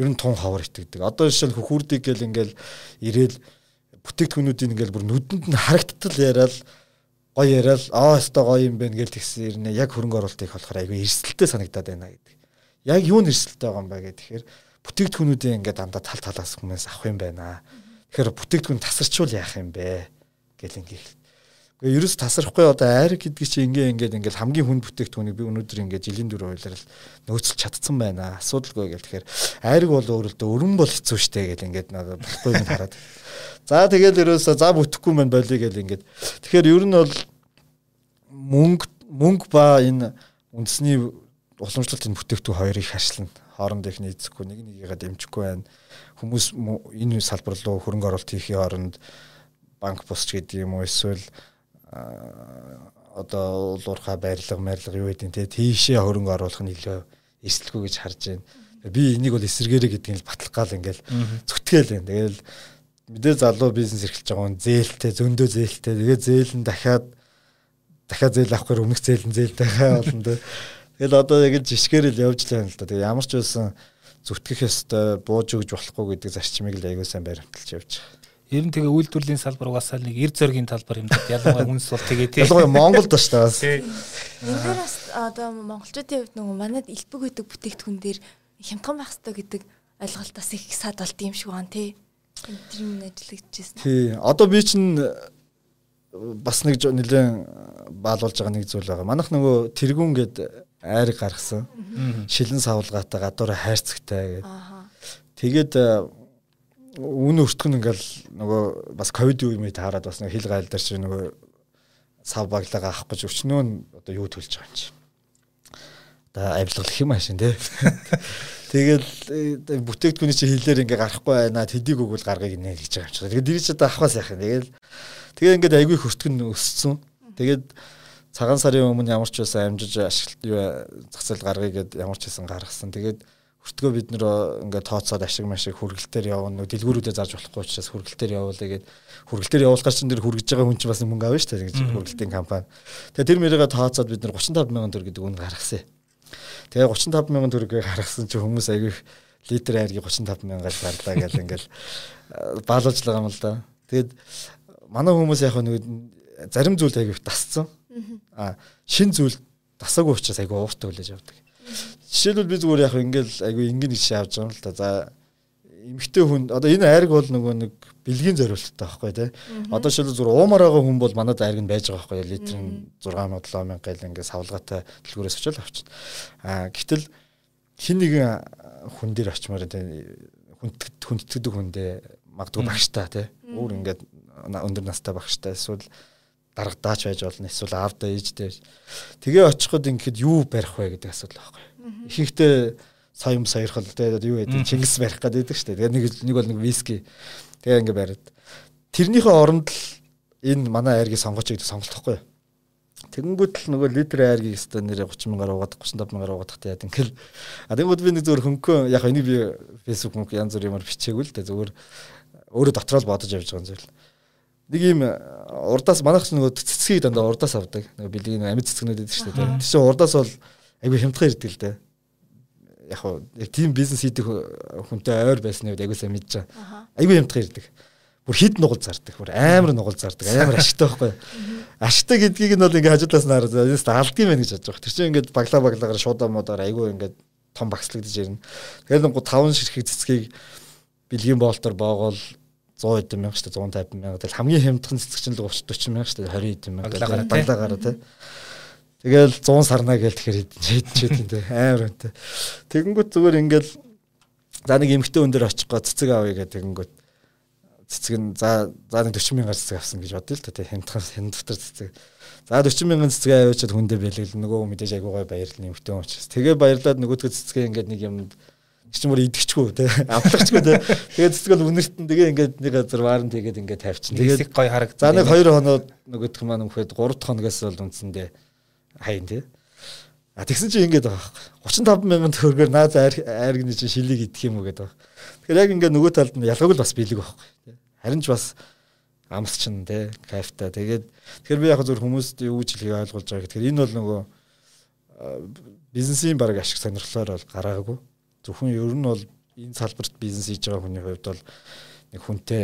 Ер нь тун хавар итгэдэг. Одоо жишээл хөхүүрдийг гэл ингээл ирээл бүтээгдэхүүнүүдийн ингээл бүр нүдэнд нь харагдтал яриад гоё яриад аа өстой гоё юм байна гэл тэгсэн ирнэ яг хөрөнгө оруулалт их болохоор айгүй эрсдэлтэй санагдаад байна гэдэг. Яг юу нэрсэлтэй байгаа юм бэ гэх тэгэхээр бүтээгдэхүүнүүдийн ингээд дандаа тал талаас хүмүүс авах юм байна. Тэгэхээр бүтээгдэхүүн тасарчвал яах юм бэ? гэл ингээд. Гэхдээ ерөөс тасрахгүй одоо айр гэдгийг чи ингээ ингээд ингээд хамгийн хүнд бүтээгдэхүүнийг би өнөөдөр ингээд жилийн дөрөв үйлрэл нөөцлж чадсан байна. Асуудалгүй гэл тэгэхээр айрг бол өөрөлдөө өрөн бол хэцүү шттэ гэл ингээд надад болохгүй юм хараад. За тэгэл ерөөсөө за бүтэхгүй мэн болиё гэл ингээд. Тэгэхээр ер нь бол мөнгө мөнгө ба энэ үндэсний уламжлалтын бүтээгдэхүүн хоёрыг харьцлана. Хооронд их нийцэхгүй нэг нэгийгээ дэмжихгүй байна хүмүүс энэ салбар руу хөрөнгө оруулалт хийхийн оронд банк бусч гэдэг юм уу эсвэл одоо уулуурхаа байрлал байрлал юу гэдэг те тийшээ хөрөнгө оруулах нь илүү эсэлгүй гэж харж байна. Би энийг бол эсэргээрээ гэдгийг л батлах гал ингээл зүтгээл байна. Тэгэл мэдээ залуу бизнес эрхэлж байгаа хүн зээлтэй зөндөө зээлтэй. Тэгээ зээл нь дахиад дахиад зээл авахгүй өмнөх зээл нь зээлтэй болно те. Тэгэл одоо яг жишгээр л явж л байна л да. Тэгээ ямар ч байсан зүтгэх ёстой бууж өгж болохгүй гэдэг зарчмыг л аягүй сайн баримталж явж байгаа. Ер нь тэгээ үйлдвэрлэлийн салбар угаасаа нэг эр зөргийн талбар юм даа. Ялангуяа хүнс бол тэгээ тийм. Ялангуяа Монголд ба шүү дээ. Энэ дээр бас одоо монголчуудын хувьд нөгөө манад элбэг байдаг бүтээгдэхүүн дээр хямдхан байх хэрэгтэй гэдэг ойлголтоос их сад болд юм шиг байна тий. Тэр юм ажиллагдчихсэн. Тий. Одоо би чинь бас нэг нэлээд баалуулж байгаа нэг зүйл байгаа. Манайх нөгөө тэргүүн гэдэг айрыг гаргасан. Шилэн савлгаатай гадуур хайрцагтай гэдэг. Тэгээд э, үн өртгөн ингээл нөгөө бас ковид үе мэд хараад бас хил гайл дээр чи нөгөө сав баглаа авах гэж өчнөө одоо юу төлж байгаа юм чи. Одоо авилгал их юм ашин тий. Тэгэл э, бүтээгдэхүүний чи хилээр ингээ гарахгүй байна. Тэдийг өгвөл гаргыг нэ гэж байгаа юм чи. Тэгээд дэрэж одоо авахаас яах юм. Тэгэл тэгээ ингээд айгүй хөртгөн өссөн. Тэгээд цагаан сарын өмнө ямар ч байсан амжиж ашиглалт юу зээл гаргая гэд ямар ч байсан гаргасан. Тэгээд хүртгөө бид нэр ингээд тооцоод ашиг машиг хүргэлтээр явна. Дэлгүүрүүдэд зарж болохгүй учраас хүргэлтээр явуулъя гэд хүргэлтээр явуулахаар чинь тэр хүргэж байгаа хүн чинь бас мөнгө авна шүү дээ гэж хүргэлтийн компани. Тэгээд тэр мөрийгээ тооцоод бид нэр 35 мянган төгрөг гэдэг үн гаргасан. Тэгээ 35 мянган төгрөгийг гаргасан чинь хүмүүс аягүй литр айргийг 35 мянгаар гарлаа гэл ингээл баалуулж байгаа юм л да. Тэгээд манай хүмүүс яг нэг зарим зүйл аягүй тасцсан. А шин зүйл дасаагүй учраас айгүй ууртай хүлээж авдаг. Жишээлбэл би зүгээр яг ингээл айгүй энгийн нэг шавж байгаа юм л да. За эмгтэй хүн одоо энэ айрг бол нөгөө нэг бэлгийн зориулттай байхгүй тий. Одоо шил зүгээр уумаар байгаа хүн бол манад айрг нь байж байгаа байхгүй литр нь 6 7 мянга гэл ингээд савлгаатай дэлгүүрээс очил авчихна. А гэтэл хин нэгэн хүн дээр очимоор тий хүндэтгэдэг хүндээ магадгүй багштай тий. Өөр ингээд өндөр настай багштай эсвэл даргадаач байж болно эсвэл аавда ээжтэй. Тэгээ очиход ингээд юу барих вэ гэдэг асуудал байхгүй. Ихэнхдээ соём саярхал те юу гэдэг Чингис барих гэдэг шүү дээ. Тэгээ нэг нэг бол нэг виски. Тэгээ ингээд бариад тэрнийхээ оронд л энэ манай айргийг сонгооч гэдэг сонголтохгүй. Тэгэнгүүт л нөгөө литр айргийг өстө нэрээ 30 мянгаар угаадах 35 мянгаар угаадах яад ингээл. А тэгэнгүүт би нэг зөвөр хөнгөө яг энийг би фэйсбુક мөн янз бүр юмар бичээгүй л дээ зөвөр өөрөө дотроо л бодож явж байгаа юм зүйл нэг юм э, урдаас манайх ч нөгөө цэцгийг дандаа урдаас авдаг. Нөгөө бэлгийн амьд цэцгнүүд байдаг шүү дээ. Чинь урдаас бол айгүй хямдхан ирдэг л дээ. Яг хоо тийм бизнес хийдэг хүнтэй ойр байсны үед айгүй сайн мэдж байгаа. Айгүй хямдхан ирдэг. Бүр хід нугал зардаг. Бүр амар нугал зардаг. Амар ашигтай байхгүй. Ашигтай гэдгийг нь бол ингээ хажуудлаас нь хараад зөв алдгийн байна гэж бодож байгаа. Тэр чинь ингээ баглаа баглаагаар шуудаа модоор айгүй ингээ том багслагдаж ирнэ. Тэгэхээр нэг 5 ширхэг цэцгийг бэлгийн боолтоор боогоол 100 эдэн мянга дээ 150 мянга. Тэгэл хамгийн хямдхан цэцэг чинь л 30 40 мянга дээ 20 эдэн мянга. Баглагаараа тий. Тэгэл 100 сарнаа гээл тэгэхээр хэдэн ч хэдэн тий амар үнэтэй. Тэгэнгүүт зүгээр ингээл за нэг эмгтэй хүн дээр очих гоо цэцэг авъя гэдэг тэгэнгүүт цэцэг нь за за нэг 40 мянган цэцэг авсан гэж бодъё л та тий хямдхан хэн дотор цэцэг. За 40 мянган цэцэг аваачаад хүндээ бэлгэл нөгөө мэдээж айгуугай баярлал нэмэгтэй учраас. Тэгээ баярлаад нөгөөдгөө цэцгээ ингээд нэг юмд чи мөр идэгчгүй те авлагчгүй те тэгээд цэцэг бол үнэртэн тэгээ ингээд нэг газар ваарн тэгээд ингээд тавьчин тэгээд гой хараг за нэг 2 хоноод нөгөөх маань өмөхөд 3 дахь хоногоос бол үндсэндээ хайн те а тэгсэн чи ингээд байгаа 35 мянган төгрөгөөр наад айргны чи шилийг идэх юм уу гэдэг байгаа. Тэгэхээр яг ингээд нөгөө талд нь ялгаагүй бас бэлэг байхгүй те харин ч бас амс чин те кайфта тэгээд тэгэхээр би яг зөв хүмүүст юу гэж хэлхийг ойлгуулж байгаа гэхээр энэ бол нөгөө бизнесийн баг ашиг сонирхлоор бол гараагүй Зөвхөн ер нь бол энэ салбарт бизнес хийж байгаа хүний хувьд бол нэг хүнтэй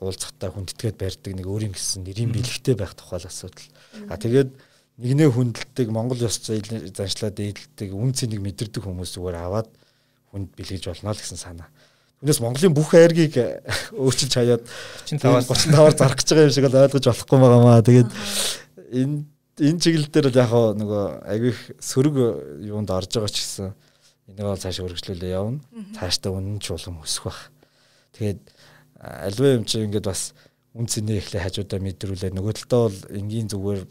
уулзахтаа хүндэтгээд барьдаг нэг өөрийн гэсэн нэрийн бэлэгтэй байх тухай асуудал. А тэгээд нэгнээ хүндэлдэг Монгол ёс заншлаад дээдэлдэг үн цэнийг мэдэрдэг хүмүүс зүгээр аваад хүнд бэлгэж болно л гэсэн санаа. Түүнээс Монголын бүх айргийг өөрчилж хаяад 35-аар 35-аар зарах гэж байгаа юм шиг л ойлгож болохгүй байгаамаа. Тэгээд энэ энэ чиглэл дээр л яг нөгөө айгүй сөрөг юунд орж байгаа ч гэсэн энийг бол цаашаа өргөжлүүлээ явна. Цаашдаа үнэн чуулган өсөх бах. Тэгээд альва юм чи ингээд бас үн цэнээ ихлэ хажуудаа мэдрүүлээ. Нөгөө талдаа бол энгийн зүгээр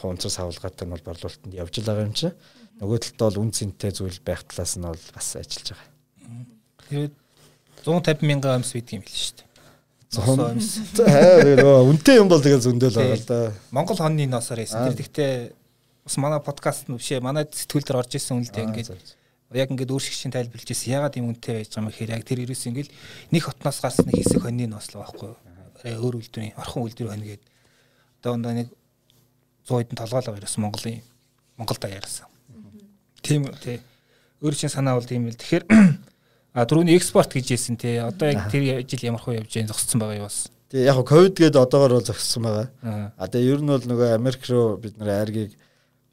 хунцас савлгаатай нь бол борлуулалтанд явж байгаа юм чи. Нөгөө талдаа бол үн цэнтэй зүйл байх талаас нь бол бас ажиллаж байгаа. Тэгээд 150 мянган амс бидэг юм хэлсэн шүү дээ. 100 амс. Тэгээ үнэтэй юм бол тэгээ зөндөл байгаа л да. Монгол хонны носоор яасан. Тэр гэхдээ бас манай подкаст нь бишээ манай сэтгүүл дээр орж исэн үнэлтэй ингээд яг ингээд өөр шигшин тайлбарлаж ирсэн. Ягаад юм үнэтэй байж байгаа юм гэхээр яг тэр ерөөс ингээд нэг хотноос гарсан нэг хэсэг хоньны нослоо байхгүй. Өөр үйлдвэрийн орхон үйлдвэр хонь гээд одоо ондоо нэг 100 хэдэн толгойлоо ирсэн Монголын Монголд аяарсан. Тийм тий. Өөр чинь санаа бол тийм л. Тэгэхээр а түрүүний экспорт гэж хэлсэн тий. Одоо яг тэр жил ямар хөө явж байгаа зогссон байгаа юу бас. Тий яг ковид гээд одоогор бол зогссон байгаа. А тэгээ ер нь бол нөгөө Америк руу бид нэр айргийг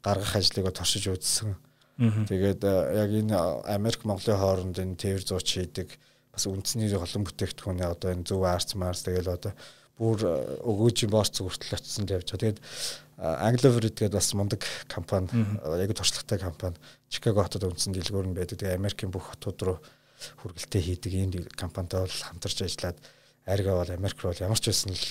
гаргах ажлыг туршиж үзсэн. Тэгээд яг энэ Америк Монголын хооронд энэ тээвэр зууч хийдэг бас үндэсний холон бүтээгдэхүүнээ одоо энэ зөв арц марс тэгэл одоо бүр өгөөжийн борц хүртэл очсон явж байгаа. Тэгээд Angloverit гэдэг бас мундаг компани яг туршлагатай компани Чикаго хотод үндсэн дэлгүүр нь байдаг. Тэгээд Америкийн бүх хотууд руу хүргэлтээ хийдэг энэ компанитай бол хамтарч ажиллаад арга бол Америк руу ямар ч байсан л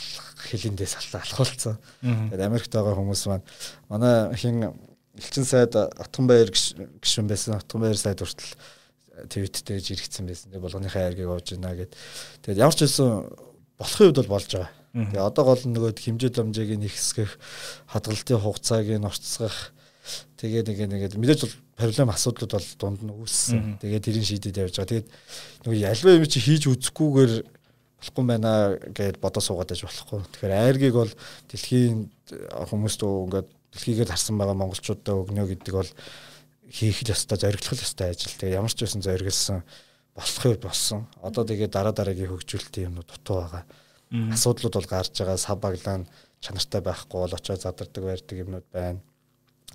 хилэндээ салтаа алхуулсан. Тэгээд Америкт байгаа хүмүүс маань манай хин Элчин сайд Отгон баяр гишүүн байсан. Отгон баяр сайд хүртэл твиттэй гэж иргэцсэн байсан. Тэгээ болгоныхаа айргийг ууж байна гэд. Тэгээд ямар ч хэлсэн болохын үед бол болж байгаа. Тэгээ одоо гол нөгөө хэмжээ дамжааг нь ихсгэх, хадгалтын хугацааг нь орцсгах тэгээ нэг нэгэд мэдээж бол проблем асуудлууд бол дунд нь үүссэн. Тэгээ тэрийг шийдээд явж байгаа. Тэгээд нөгөө альва юм чи хийж үзэхгүйгээр болохгүй байна гэж бодож суугаад байж болохгүй. Тэгэхээр айргийг бол дэлхийн хүмүүст ингээд дэлхийгээр харсан байгаа монголчуудаа өгнө гэдэг бол хийх л ёстой зориглох ёстой ажил. Тэгээ ямар ч байсан зориглсон болохыг болсон. Одоо тэгээ дараа дараагийн хөгжүүлэлтийн юмнууд дутуу байгаа. Асуудлууд бол гарч байгаа. Сав баглаан чанартай байхгүй бол очоод задардаг байрдаг юмнууд байна.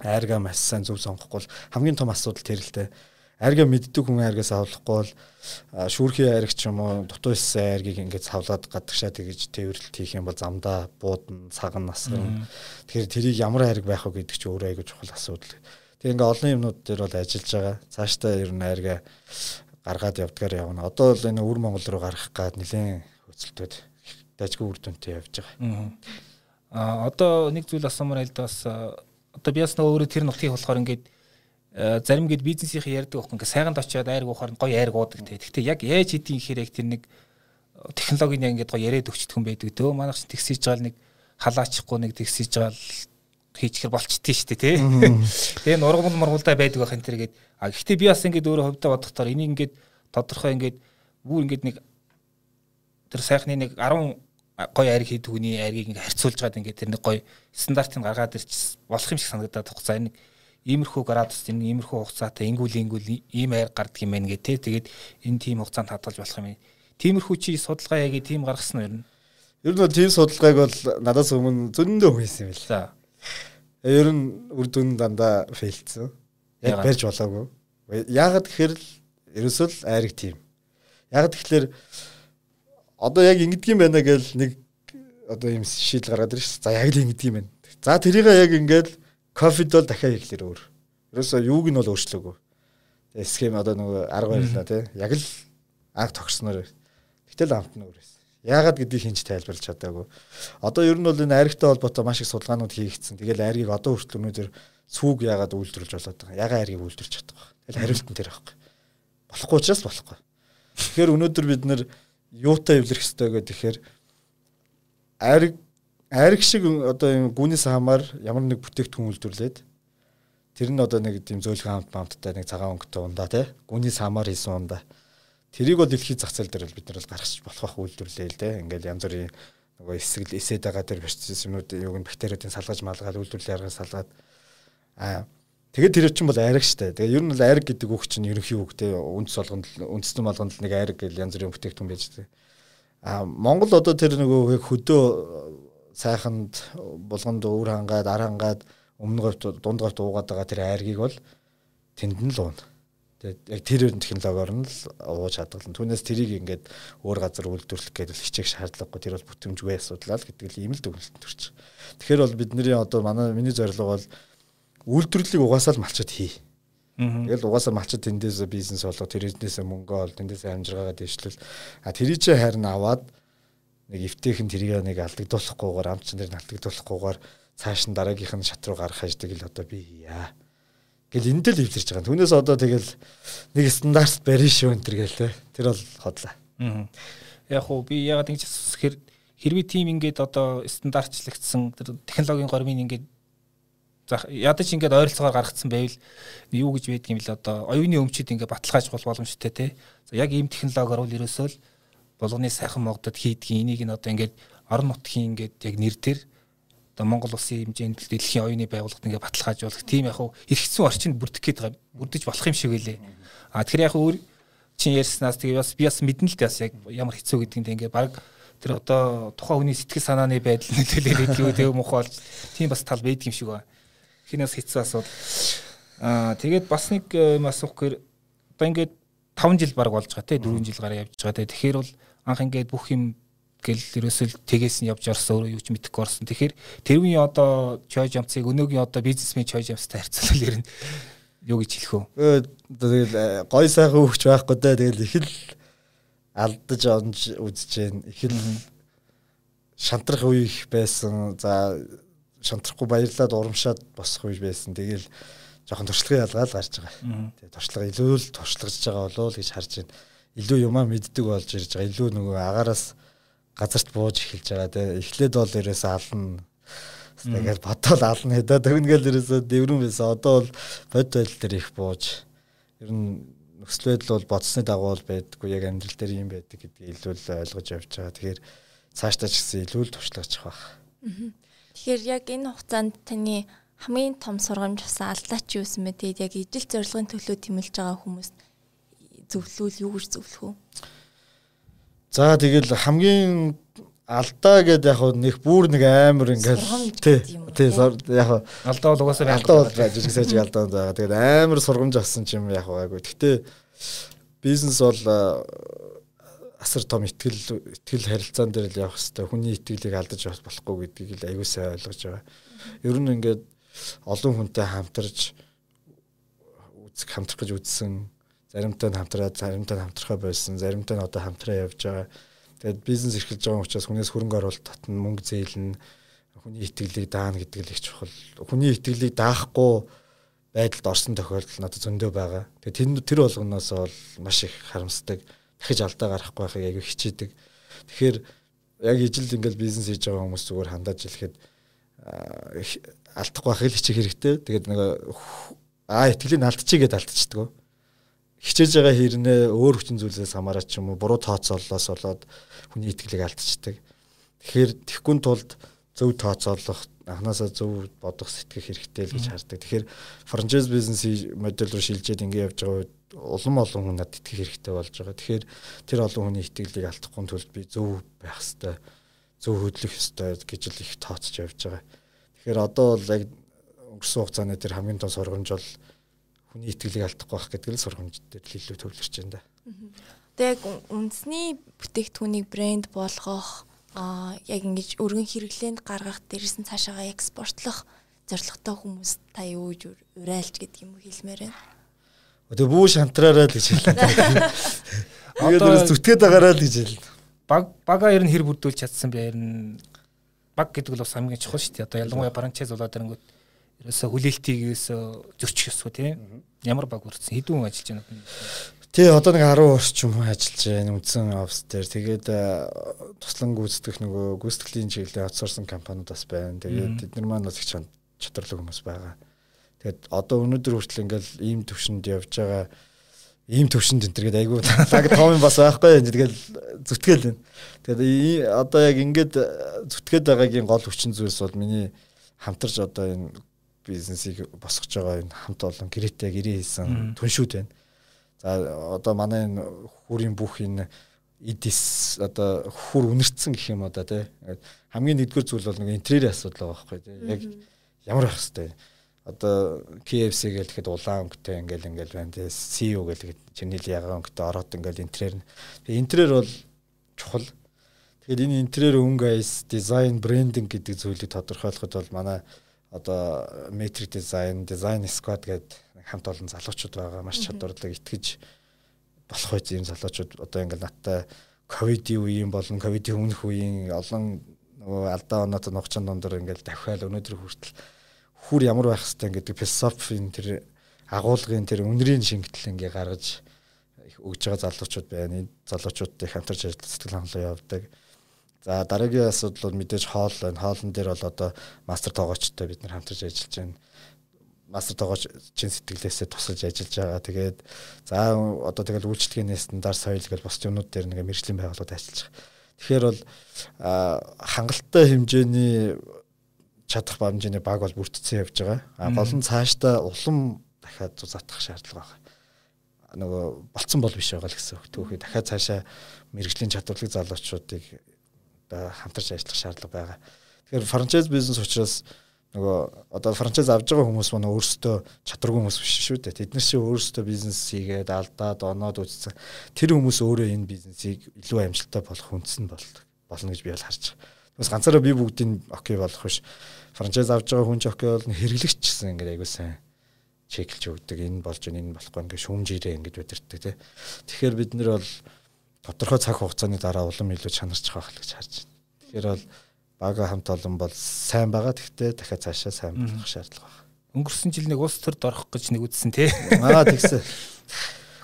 Айрга маш сайн зөв сонгохгүй бол хамгийн том асуудал тэр л дээ айрга мэддэг хүн айргаас авлахгүй бол шүүрхийн айраг ч юм уу дутуу исэн айргийг ингээд савлаад гадагшаа тэгж тээвэрлэлт хийх юм бол замдаа буудна цаган насган тэгэхээр тэрийг ямар айраг байх вэ гэдэг чи өөрөө айгуу чухал асуудал. Тэгээ ингээд олон юмнууд дээр бол ажиллаж байгаа. Цаашдаа ер нь айрга гаргаад явдгаар явна. Одоо бол энэ өвөр Монгол руу гарах гад нэлээд хөцөлтөд дажгүй үр дүнтэй явж байгаа. Аа одоо нэг зүйл асуумаар айлд бас одоо би нөгөө өөрөө тэр нутгийг болохоор ингээд зарим гээд бизнесийн ярьдаг байхгүй ингээ сайганд очиод айрг уухаар гоё айрг уудаг те. Гэхдээ яг яаж хийдгийг гэхээр яг тэр нэг э, технологийн яг ингээд гоё яриад өгчдөг юм байдаг. Төө манайх ч тэгсэж байгаа нэг халаачихгүй нэг тэгсэж байгаа хийчихэр болчтiin шүү дээ тий. Тэгээ нургамал мургулдаа байдаг байх энэ тэргээд а гэхдээ би бас ингээд өөрөө хувьдаа бодохоор энийг ингээд тодорхой ингээд бүр ингээд нэг тэр сайхны нэг 10 гоё айрг хийдэг хүний айргийг ингээд харьцуулж гад ингээд тэр нэг гоё стандартыг гаргаад ирч болох юм шиг санагдаад тох. За энэ иймэрхүү градус энэ иймэрхүү хугацаатай ингүүл ингүүл ийм айр гардаг юм байна гэх те тэгээд энэ тийм хугацаанд хадгалж болох юм. Тиймэрхүү чи судалгаа яг тийм гаргасан уу ер нь? Ер нь бол тийм судалгааг бол надаас өмнө зөндөө хийсэн юм байна. Ер нь үр дүн дандаа фейлцсэн. Яг барьж болоогүй. Яагаад гэхээр ерөөсөө л айрыг тийм. Яагаад тэгэхээр одоо яг ингэдэг юм байна гэж нэг одоо юм шийдэл гаргаад ирж за яг л ингэдэг юм байна. За тэрийг яг ингээд Кофед бол дахиад ихлээр өөр. Ерөөсөө юуг нь бол өөрчлөөгүй. Тэгээ схем одоо нөгөө арга барилаа тий. Яг л анх тогтсноор. Гэтэл амт нь өөр байсан. Яагаад гэдгийг хинч тайлбарлаж чадаагүй. Одоо ер нь бол энэ айрагтай холбоотой маш их судалгаанууд хийгдсэн. Тэгэл айргийг одоо хүртэл өнөөдөр цүг яагаад үйлдвэрлэж болоод байгаа. Яагаад айргийг үйлдвэрлэж чаддаг вэ? Тэгэл хариултан тэр байхгүй. Болохгүй учраас болохгүй. Тэгэхээр өнөөдөр бид нэр юутай эвлэрэх хэрэгтэй гэдэг тэгэхээр айраг айраг шиг одоо юм гүнээс хамаар ямар нэг бүтээгдэхүүн үйлдвэрлээд тэр нь одоо нэг тийм зөөлхөн хамт хамттай нэг цагаан өнгөтэй ундаа тий гүнээс хамаар хийсэн ундаа Тэрийг бол дэлхийн зах зээл дээр бид нар бол гаргаж болох байх үйлдвэрлэе л дээ. Ингээл янз бүрийн нөгөө эсрэг эсэд байгаа тэр процесс юмнууд юуг нь бактериудын салгаж малгаад үйлдвэрлэлээр арга салгаад аа тэгээд тэр чинь бол айраг штэ. Тэгээ ер нь бол айраг гэдэг үг чинь ерөнхий үг те үндэс болгонд үндэстэн болгонд нэг айраг гэл янз бүрийн бүтээгдэхүүн байж тээ. Аа Монгол одоо тэр нөгөө хөдөө сайханд булганд өвөр хангаад ар хангаад өмнө говьт дунд говьт уугаад байгаа тэр айргийг бол тэнд нь л уuna Тэгээд яг тэр технологиор нь л ууж хадгална. Түүнээс тэрийг ингээд өөр газар үйлдвэрлэх гэдэг хичээх шаардлагагүй. Тэр бол бүтэмжгүй асуудал л гэдэг л ийм л дүгнэлт төрч. Тэгэхээр бол бидний одоо манай миний зорилго бол үйлдвэрлэлийг угаасаа л малчад хий. Тэгэл угаасаа малчад тэндээс бизнес болго тэрнээс мөнгө ол тэндээс амжиргаагаа дэвшлэл. А тэрий чи харин аваад нэг эвтэйхэн тэрийг нэг алдагдуулахгүйгээр амчин дээр алдагдуулахгүйгээр цааш нь дараагийнх нь шат руу гарах хаждаг л одоо би хийя Гэл эндэл эвлэрч байгаа. Түүнээс одоо тэгэл нэг стандарт барина шүү энэ төр гээл те. Тэр бол хотлоо. Аа. Яг уу би ягаад ингэж хэр хэрвээ тим ингээд одоо стандартчлагдсан технологийн гормын ингээд ядаж ингээд ойролцоогоор гаргацсан байвал юу гэж байдг юм бэл одоо оюуны өмчөд ингээд баталгааж бол боломжтой те. За яг ийм технологиор бол ерөөсөө л болгоны сайхан модод хийдгийг энийг нь одоо ингээд орон нутгийн ингээд яг нэр дээр одоо Монгол улсын хэмжээнд дэлхийн оюуны байгууллагад ингээ баталгаажуулах тийм яг эргэцсэн орчинд бүрдэх гээд байгаа бүрдэж болох юм шиг байлээ. А тэгэхээр яг өөр чин ярьснаас тэгээ бас би бас мэднэ л дээ бас яг ямар хэцүү гэдгийг ингээ баг тэр одоо тухайн хүний сэтгэл санааны байдал нөлөөлөд илүү тэг муухай болж тийм бас тал байдаг юм шиг байна. Хинээс хэцүү асуудал. Аа тэгээд бас нэг юм асуух гэхээр одоо ингээд 5 жил баг болж байгаа те 4 жил гараа явж байгаа те тэгэхээр бол анх ингээд бүх юм гэл ерөөсөө тгээс нь явж орсон өөрөө юу ч мэдэхгүй орсон. Тэгэхээр тэрүүний одоо чойж амцыг өнөөгийн одоо бизнесмен чойж амцтай харьцуулбал ер нь юу гэж хэлэх вэ? Тэгэл э, гой сайхан хөвч байхгүй даа. Тэгэл их л алдаж онж үзэж जैन. Их л шантрах үе их байсан. За шантрахгүй баярлаад урамшаад босох үе байсан. Тэгэл жоохон туршлагын ялгаал гарч байгаа. Тэгээ туршлага илүү л туршлагаж байгаа болоо л гэж харж байна. Илүү юмаа мэддэг болж ирж байгаа. Илүү нөгөө агаараас газарт бууж эхэлж байгаа те. Эхлээд бол ерөөсөө ална. Тэгээд бодоод ална. Хэдэ тэгнгээл ерөөсөө дэврэн байсан одоо бол бод байдал дээр их бууж. Ер нь нөхцөл байдал бол бодсны дагуу л байдаггүй. Яг амьдрал дээр юм байдаг гэдгийг илүү л ойлгож явж байгаа. Тэгэхээр цаашдаа ч гэсэн илүү л туршлагачих байх. Тэгэхээр яг энэ хугацаанд таны хамгийн том сургамж басан алдаач юу юм бэ тэгээд яг ижил зорилгын төлөө тэмэлж байгаа хүмүүст зөвлөвөл юу гэж зөвлөх вэ За тэгэл хамгийн алдаа гэдэг яг нэг бүр нэг амар ингээл тий тий яг алдаа бол угаасаа алдаа бол жижиг сайжиг алдаа байгаа. Тэгээд амар сургамж авсан юм яг байгаагүй. Гэхдээ бизнес бол асар том итгэл итгэл харилцаан дээр л явах хэрэгтэй. Хүний итгэлийг алдаж болохгүй гэдгийг л аягүй сайн ойлгож байгаа. Ер нь ингээд олон хүнтэй хамтарч үзэх хамтрах гэж үзсэн заримтай нь хамтраад заримтай нь хамтрахаа болсон заримтай нь одоо хамтраа явж байгаа. Тэгээд бизнес эрхэлж байгаа учраас хүнээс хөрөнгө оруулалт татна мөнгө зээлнэ хүний итгэлийг даана гэдэг л их чухал. Хүний итгэлийг даахгүй байдалд орсон тохиолдол надад зөндөө байгаа. Тэгээд тэр тэр болгоноос бол маш их харамсдаг. Дахиж алдаа гарахгүй байхыг аягүй хичээдэг. Тэгэхээр яг ижил ингээл бизнес хийж байгаа хүмүүс зүгээр хандаж хэлэхэд алдахгүй байхыг хичээх хэрэгтэй. Тэгээд нэг аа итгэлийг алдчихъя гэдээ алдчихдаг хичээж байгаа хэрнээ өөр хүчин зүйлсээс хамаарат ч юм уу буруу тооцооллоос болоод хүний итгэлийг алдчихдаг. Тэгэхээр тэгхүн тулд зөв тооцоолох анханасаа зөв бодох сэтгэх хэрэгтэй л гэж хардаг. Тэгэхээр франчайз бизнес модель руу шилжээд ингэ явж байгаа үед улам олон хүн надад итгэх хэрэгтэй болж байгаа. Тэгэхээр тэр олон хүний итгэлийг алдахгүй тулд би зөв байх хэрэгтэй, зөв хөдлөх хэрэгтэй гэж л их тооцож явж байгаа. Тэгэхээр одоо бол яг өнгөрсөн хугацааны тэр хамгийн том сургамж бол хүний итгэлийг алдахгүй байх гэдэг л сургамж дээр л илүү төвлөрч байна да. Тэгээ яг үндэсний бүтээгдэхүүнийг брэнд болгох аа яг ингэж өргөн хэрэглээнд гаргах дээрээс нь цаашаага экспортлох зорилготой хүмүүс та юу гэж урайлж гэдэг юм хэлмээр байна. Тэгээ бүү шантраараа л гэж хэлээ. Одоо зүтгээд байгаараа л гэж хэлнэ. баг бага ер нь хэр бүрдүүлж чадсан бэ? Ер нь баг гэдэг нь бас хамгийн чухал шүү дээ. Одоо ялангуяа франчайз болоод ирэнгүүт ерөөсө хүлээлтийг ерөөсө зөрчих ёсгүй тийм. Ямар баг үрдсэн хэдэн хүн ажиллаж байна? Тий одоо нэг 10 орчим ажиллаж байна үндсэн офс дээр. Тэгээд туслан гүйцэтгэх нөгөө гүйцэтгэлийн чиглэлийн outsourcing компаниуд бас байна. Тэгээд эдгээр маань бас их чадварлаг хүмүүс байгаа. Тэгээд одоо өнөөдөр хүртэл ингээл ийм төвшөнд явж байгаа ийм төвшөнд энэ төргээд айгүй лаг том бас байхгүй. Тэгэл зүтгэл байна. Тэгээд одоо яг ингээд зүтгээд байгаагийн гол хүчин зүйлс бол миний хамтарч одоо энэ бизнесийг босгож байгаа энэ хамт олон гэрээтэй гэрээ хийсэн түншүүд байна. За одоо манай энэ хүрийн бүх энэ эдис одоо хүр үнэрцэн гэх юм одоо тий. Хамгийн нэгдүгээр зүйл бол нэг интерьерийн асуудал байгаа байхгүй тий. Яг ямар байх хэвээр одоо KFC гэл тэгэхэд улаан өнгөтэй ингээл ингээл байна тий. CEO гэл тэгэхэд чиний л ягаан өнгөтэй ороод ингээл интерьер тэгээ интерьер бол чухал. Тэгэхээр энэ интерьер өнгө айс дизайн брендинг гэдэг зүйлийг тодорхойлоход бол манай одоо метрик дизайн дизайн сквад гэдэг хамт олон залуучууд байгаа маш чадварлаг итгэж болох байж ийм залуучууд одоо ингээл надтай ковидын үеийн болон ковидын өмнөх үеийн олон нөгөө алдаа оноод ногчон дондор ингээл давхиал өнөөдөр хүртэл хүр ямар байх хэвээр гэдэг философийн тэр агуулгын тэр үнэрийн шингэтэл ингээ гаргаж өгж байгаа залуучууд байна. Энэ залуучуудтай хамтарч ажиллаж сэтгэл хангалуун явуулдаг. За дараагийн асуудал бол мэдээж хоол байна. Хоолн дээр бол одоо мастер тоогоочтой бид нар хамтарч ажиллаж байна. Мастер тоогооч чин сэтгэлээсээ тусалж ажиллаж байгаа. Тэгээд за одоо тэгэл үйлчлэгээний стандарт соёл гэж бос юмнууд дээр нэг мэрэгжлийн байгууллагууд ажиллаж байгаа. Тэгэхээр бол хангалттай хэмжээний чадах бамжины баг бол бүрдсэн явж байгаа. А гол нь цаашдаа улам дахиад зузаатах шаардлага байна. Нөгөө болцсон бол биш байгаа л гэсэн үг. Түүхий дахиад цаашаа мэрэгжлийн чадварлаг залуучуудыг хамтарч ажиллах шаардлага байгаа. Тэгэхээр франчайз бизнес учраас нөгөө одоо франчайз авж байгаа хүмүүс маань өөрсдөө чадваргүй хүмүүс биш шүү дээ. Тэд нар чинь өөрсдөө бизнес хийгээд алдаад оноод үзсэн. Тэр хүмүүс өөрөө энэ бизнесийг илүү амжилттай болох хүнс нь болно гэж би бол харж байгаа. Бас ганцаараа би бүгдийг окей болох биш франчайз авж байгаа хүн ч окей бол хэрэглэгч гэсэн ингээд айгуу сайн чеклж өгдөг. Энэ болж байна, энэ болохгүй ингээд шүүмжээрээ ингээд удирддаг тий. Тэгэхээр бид нэр бол тодорхой цаг хугацааны дараа улам илүү чанарч байгаа гэж харж байна. Тэгэхээр бол бага хамт олон бол сайн байгаа. Тэгтээ дахиад цаашаа сайн болох шаардлага байна. Өнгөрсөн жил нэг улс төрд орох гэж нэг үтсэн тий. Аа тэгсэн.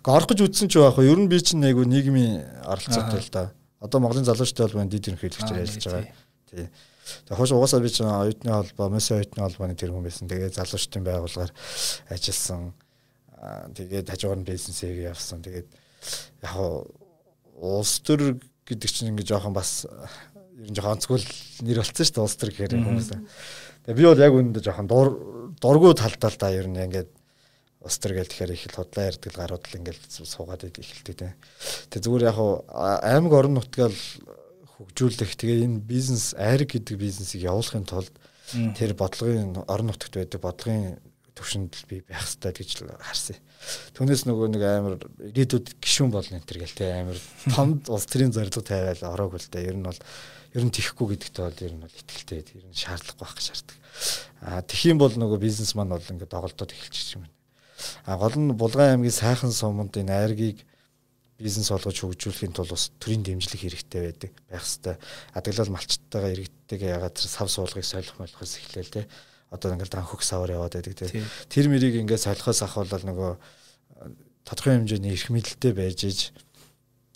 Орох гэж үтсэн ч байх. Ер нь би чинь айгу нийгмийн оролцоотой л да. Одоо Монголын залуучтай бол дид ерөнхийлөгчөөр ажиллаж байгаа. Тий. Тэгээ хойш угаасаа би чинь оюутны холбоо, МС оюутны холбооны тэр хүн байсан. Тэгээ залуучдын байгууллагаар ажилласан. Тэгээд хажуугаар нь бизнесээ явсан. Тэгээд яг улс төр гэдэг чинь ингээ жоохон бас ер нь жоохон онцгой нэр болцсон шүү дээ улс төр гэхээр хүмүүс. Тэгээ би бол яг үүндээ жоохон дур дургу талдаа л да ер нь ингээд улс төр гэл тэгэхээр их л худлаа ярдгал гарууд л ингээд суугаад эхэлдэг тийм. Тэгээ зүгээр яг аймаг орон нутгаал хөгжүүлэх тэгээ энэ бизнес айрг гэдэг бизнесийг явуулахын тулд тэр бодлогын орон нутагт байдаг бодлогын төвшөнд би байх хэрэгтэй гэж харсан. Түүнээс нөгөө нэг амар ирээдүйд гişүүн болно энэ төр гэл тэ амар том улс төрийн зорилго тавиал ороагүй л дээ. Ер нь бол ер нь тихгүй гэдэгт бол ер нь бол ихтэй ер нь шаардлага байх шаарддаг. А тхиим бол нөгөө бизнес маань бол ингээд доголдоод эхэлчих юм байна. А гол нь Булган аймгийн сайхан суманд энэ айргийг бизнес олгож хөгжүүлэхийн тулд бас төрийн дэмжлэг хэрэгтэй байдаг байх хэвээр. Адаглал малчтайгаа иргэддэг ягаад сав суулгыг солих молхоос эхлээл те. Одоо ингээл данхөх савар яваад байдаг те. Тэр мэрийг ингээд солихоос ахвал нөгөө тодорхой хэмжээний эрх мэдэлтэй байж иж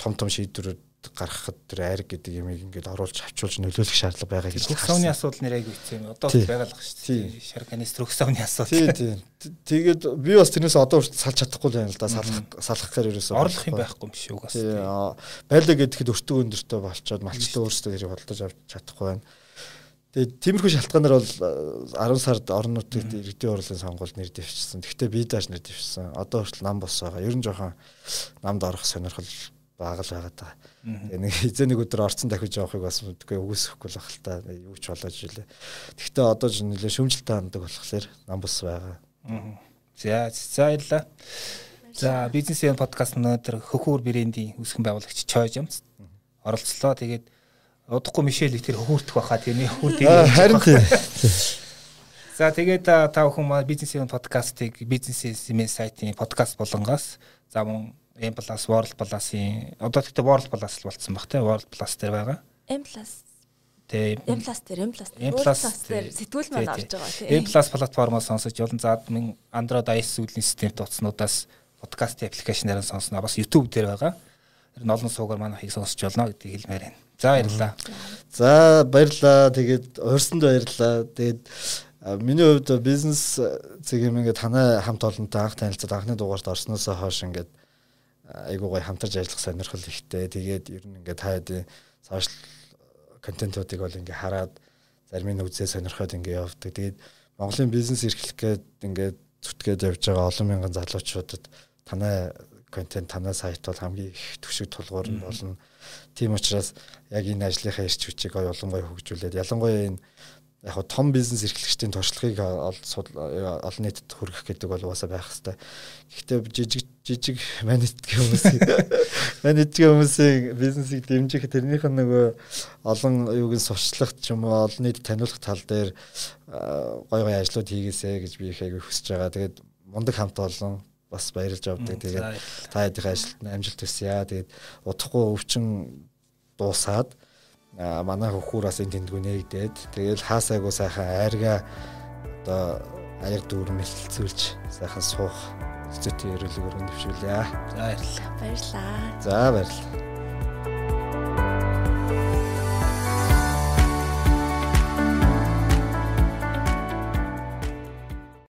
том том шийдвэрүүд гаргахад тэр айрг гэдэг юмыг ингээд оруулж авчулж нөлөөлөх шаардлага байгаа гэж. Рөхсавны асуудал нэр айгүй хэцүү юм. Одоо байгаа л шүү дээ. Шар канистр рөхсавны асуудал. Тий, тий. Тэгээд би бас тэрнээс одоо салж чадахгүй байна л да. Салах салах гэхээр ерөөсөө орлох юм байхгүй юм шүү бас. Тий. Байлаа гэхэд өртөг өндөртөө болчоод малчтаа өөрсдөө тэрийг бодлож авч чадахгүй байна. Тэгээд тиймэрхүү шалтгаанаар бол 10 сард орон нутгийн иргэдийн урлын сонгуульд нэр дэвшсэн. Гэхдээ би дааш нэр дэвшсэн. Одоо хүртэл нам бос байгаа. Ер нь жоохон намд орох сонирхол бага л байгаа даа. Тэгээ нэг эзэн нэг өдөр орцсон дахиж явахыг бас үгүй үгүйсэхгүй л ахал та юу ч болооч үлээ. Гэхдээ одоо ч нэлээ шүмжэлтэй ханддаг болохоор нам бус байгаа. За за баярлаа. За бизнес юм подкаст өнөөдөр хөхүүр брендийн үүсгэн байгуулагч Чойж юмс оролцлоо. Тэгээд удахгүй Мишель их тэр хөхүүртэх байхаа тийм хөхүүр тийм. Харин тийм. За тэгээд та бүхэн маа бизнес юм подкастыг бизнес юм сайтын подкаст болонгоос за мөн M+ World Plus-ийн одоо тэгтээ World Plus л болцсон баг те World Plus дээр байгаа. M+ Тэгээ M+ дээр M+ M+ дээр сэтгүүл маань орж байгаа M+ тийм. платформоос сонсож олон заадмын Android iOS сүүлийн системт утаснуудаас подкаст аппликейшнээр сонсно. Бас YouTube дээр байгаа. Тэр нь олон суугаар манайхыг сонсож болно гэдгийг хэлмээр байна. За баярлалаа. За баярлалаа. Тэгээд урьсанд баярлалаа. Тэгээд миний хувьд бизнес зэрэг юм ингээд танай хамт олонтой анх танилцаад анхны дугаарт орсноос хойш ингээд айгуу гой хамтарч ажиллах сонирхол ихтэй. Тэгээд ер нь ингээд хаад сошиал контентуудыг бол ингээ хараад зарим нь үзээ сонирхоод ингээ явдаг. Тэгээд Монголын бизнес эрхлэх гээд ингээ зүтгээд явж байгаа олон мянган залуучуудад танай контент танай сайт бол хамгийн их төвшиг тулгуур нь болно. Тийм учраас яг энэ ажлынхаа ирч хүчийг ойлгонгой хөгжүүлээд ялангуяа энэ яг том бизнес эрхлэгчдийн туршлагыг олон нийтэд хүргэх гэдэг бол угаасаа байх хэрэгтэй. Гэхдээ жижиг жижиг манайдгийн хүмүүс манайдгийн хүмүүсийн бизнесийг дэмжих тэрнийх нь нөгөө олон юуг нь сурчлах ч юм уу олон нийтэд таниулах тал дээр гой гой ажлууд хийгээсэй гэж би их аягүй хүсэж байгаа. Тэгээд мундаг хамт олон бас баярлж авдаг. Тэгээд та хэдийн ажилд амжилт хүсье. Тэгээд удахгүй өвчин дуусаад манай хөхүүр бас энэ тэндгүү нээгдээд тэгэл хаасайгуу сайхан айрга одоо аяг дүүр мэлцүүлж сайхан суух зүйтэй ерөөлөөр өндөшүүлье. За баярлалаа. Баярлалаа. За баярлалаа.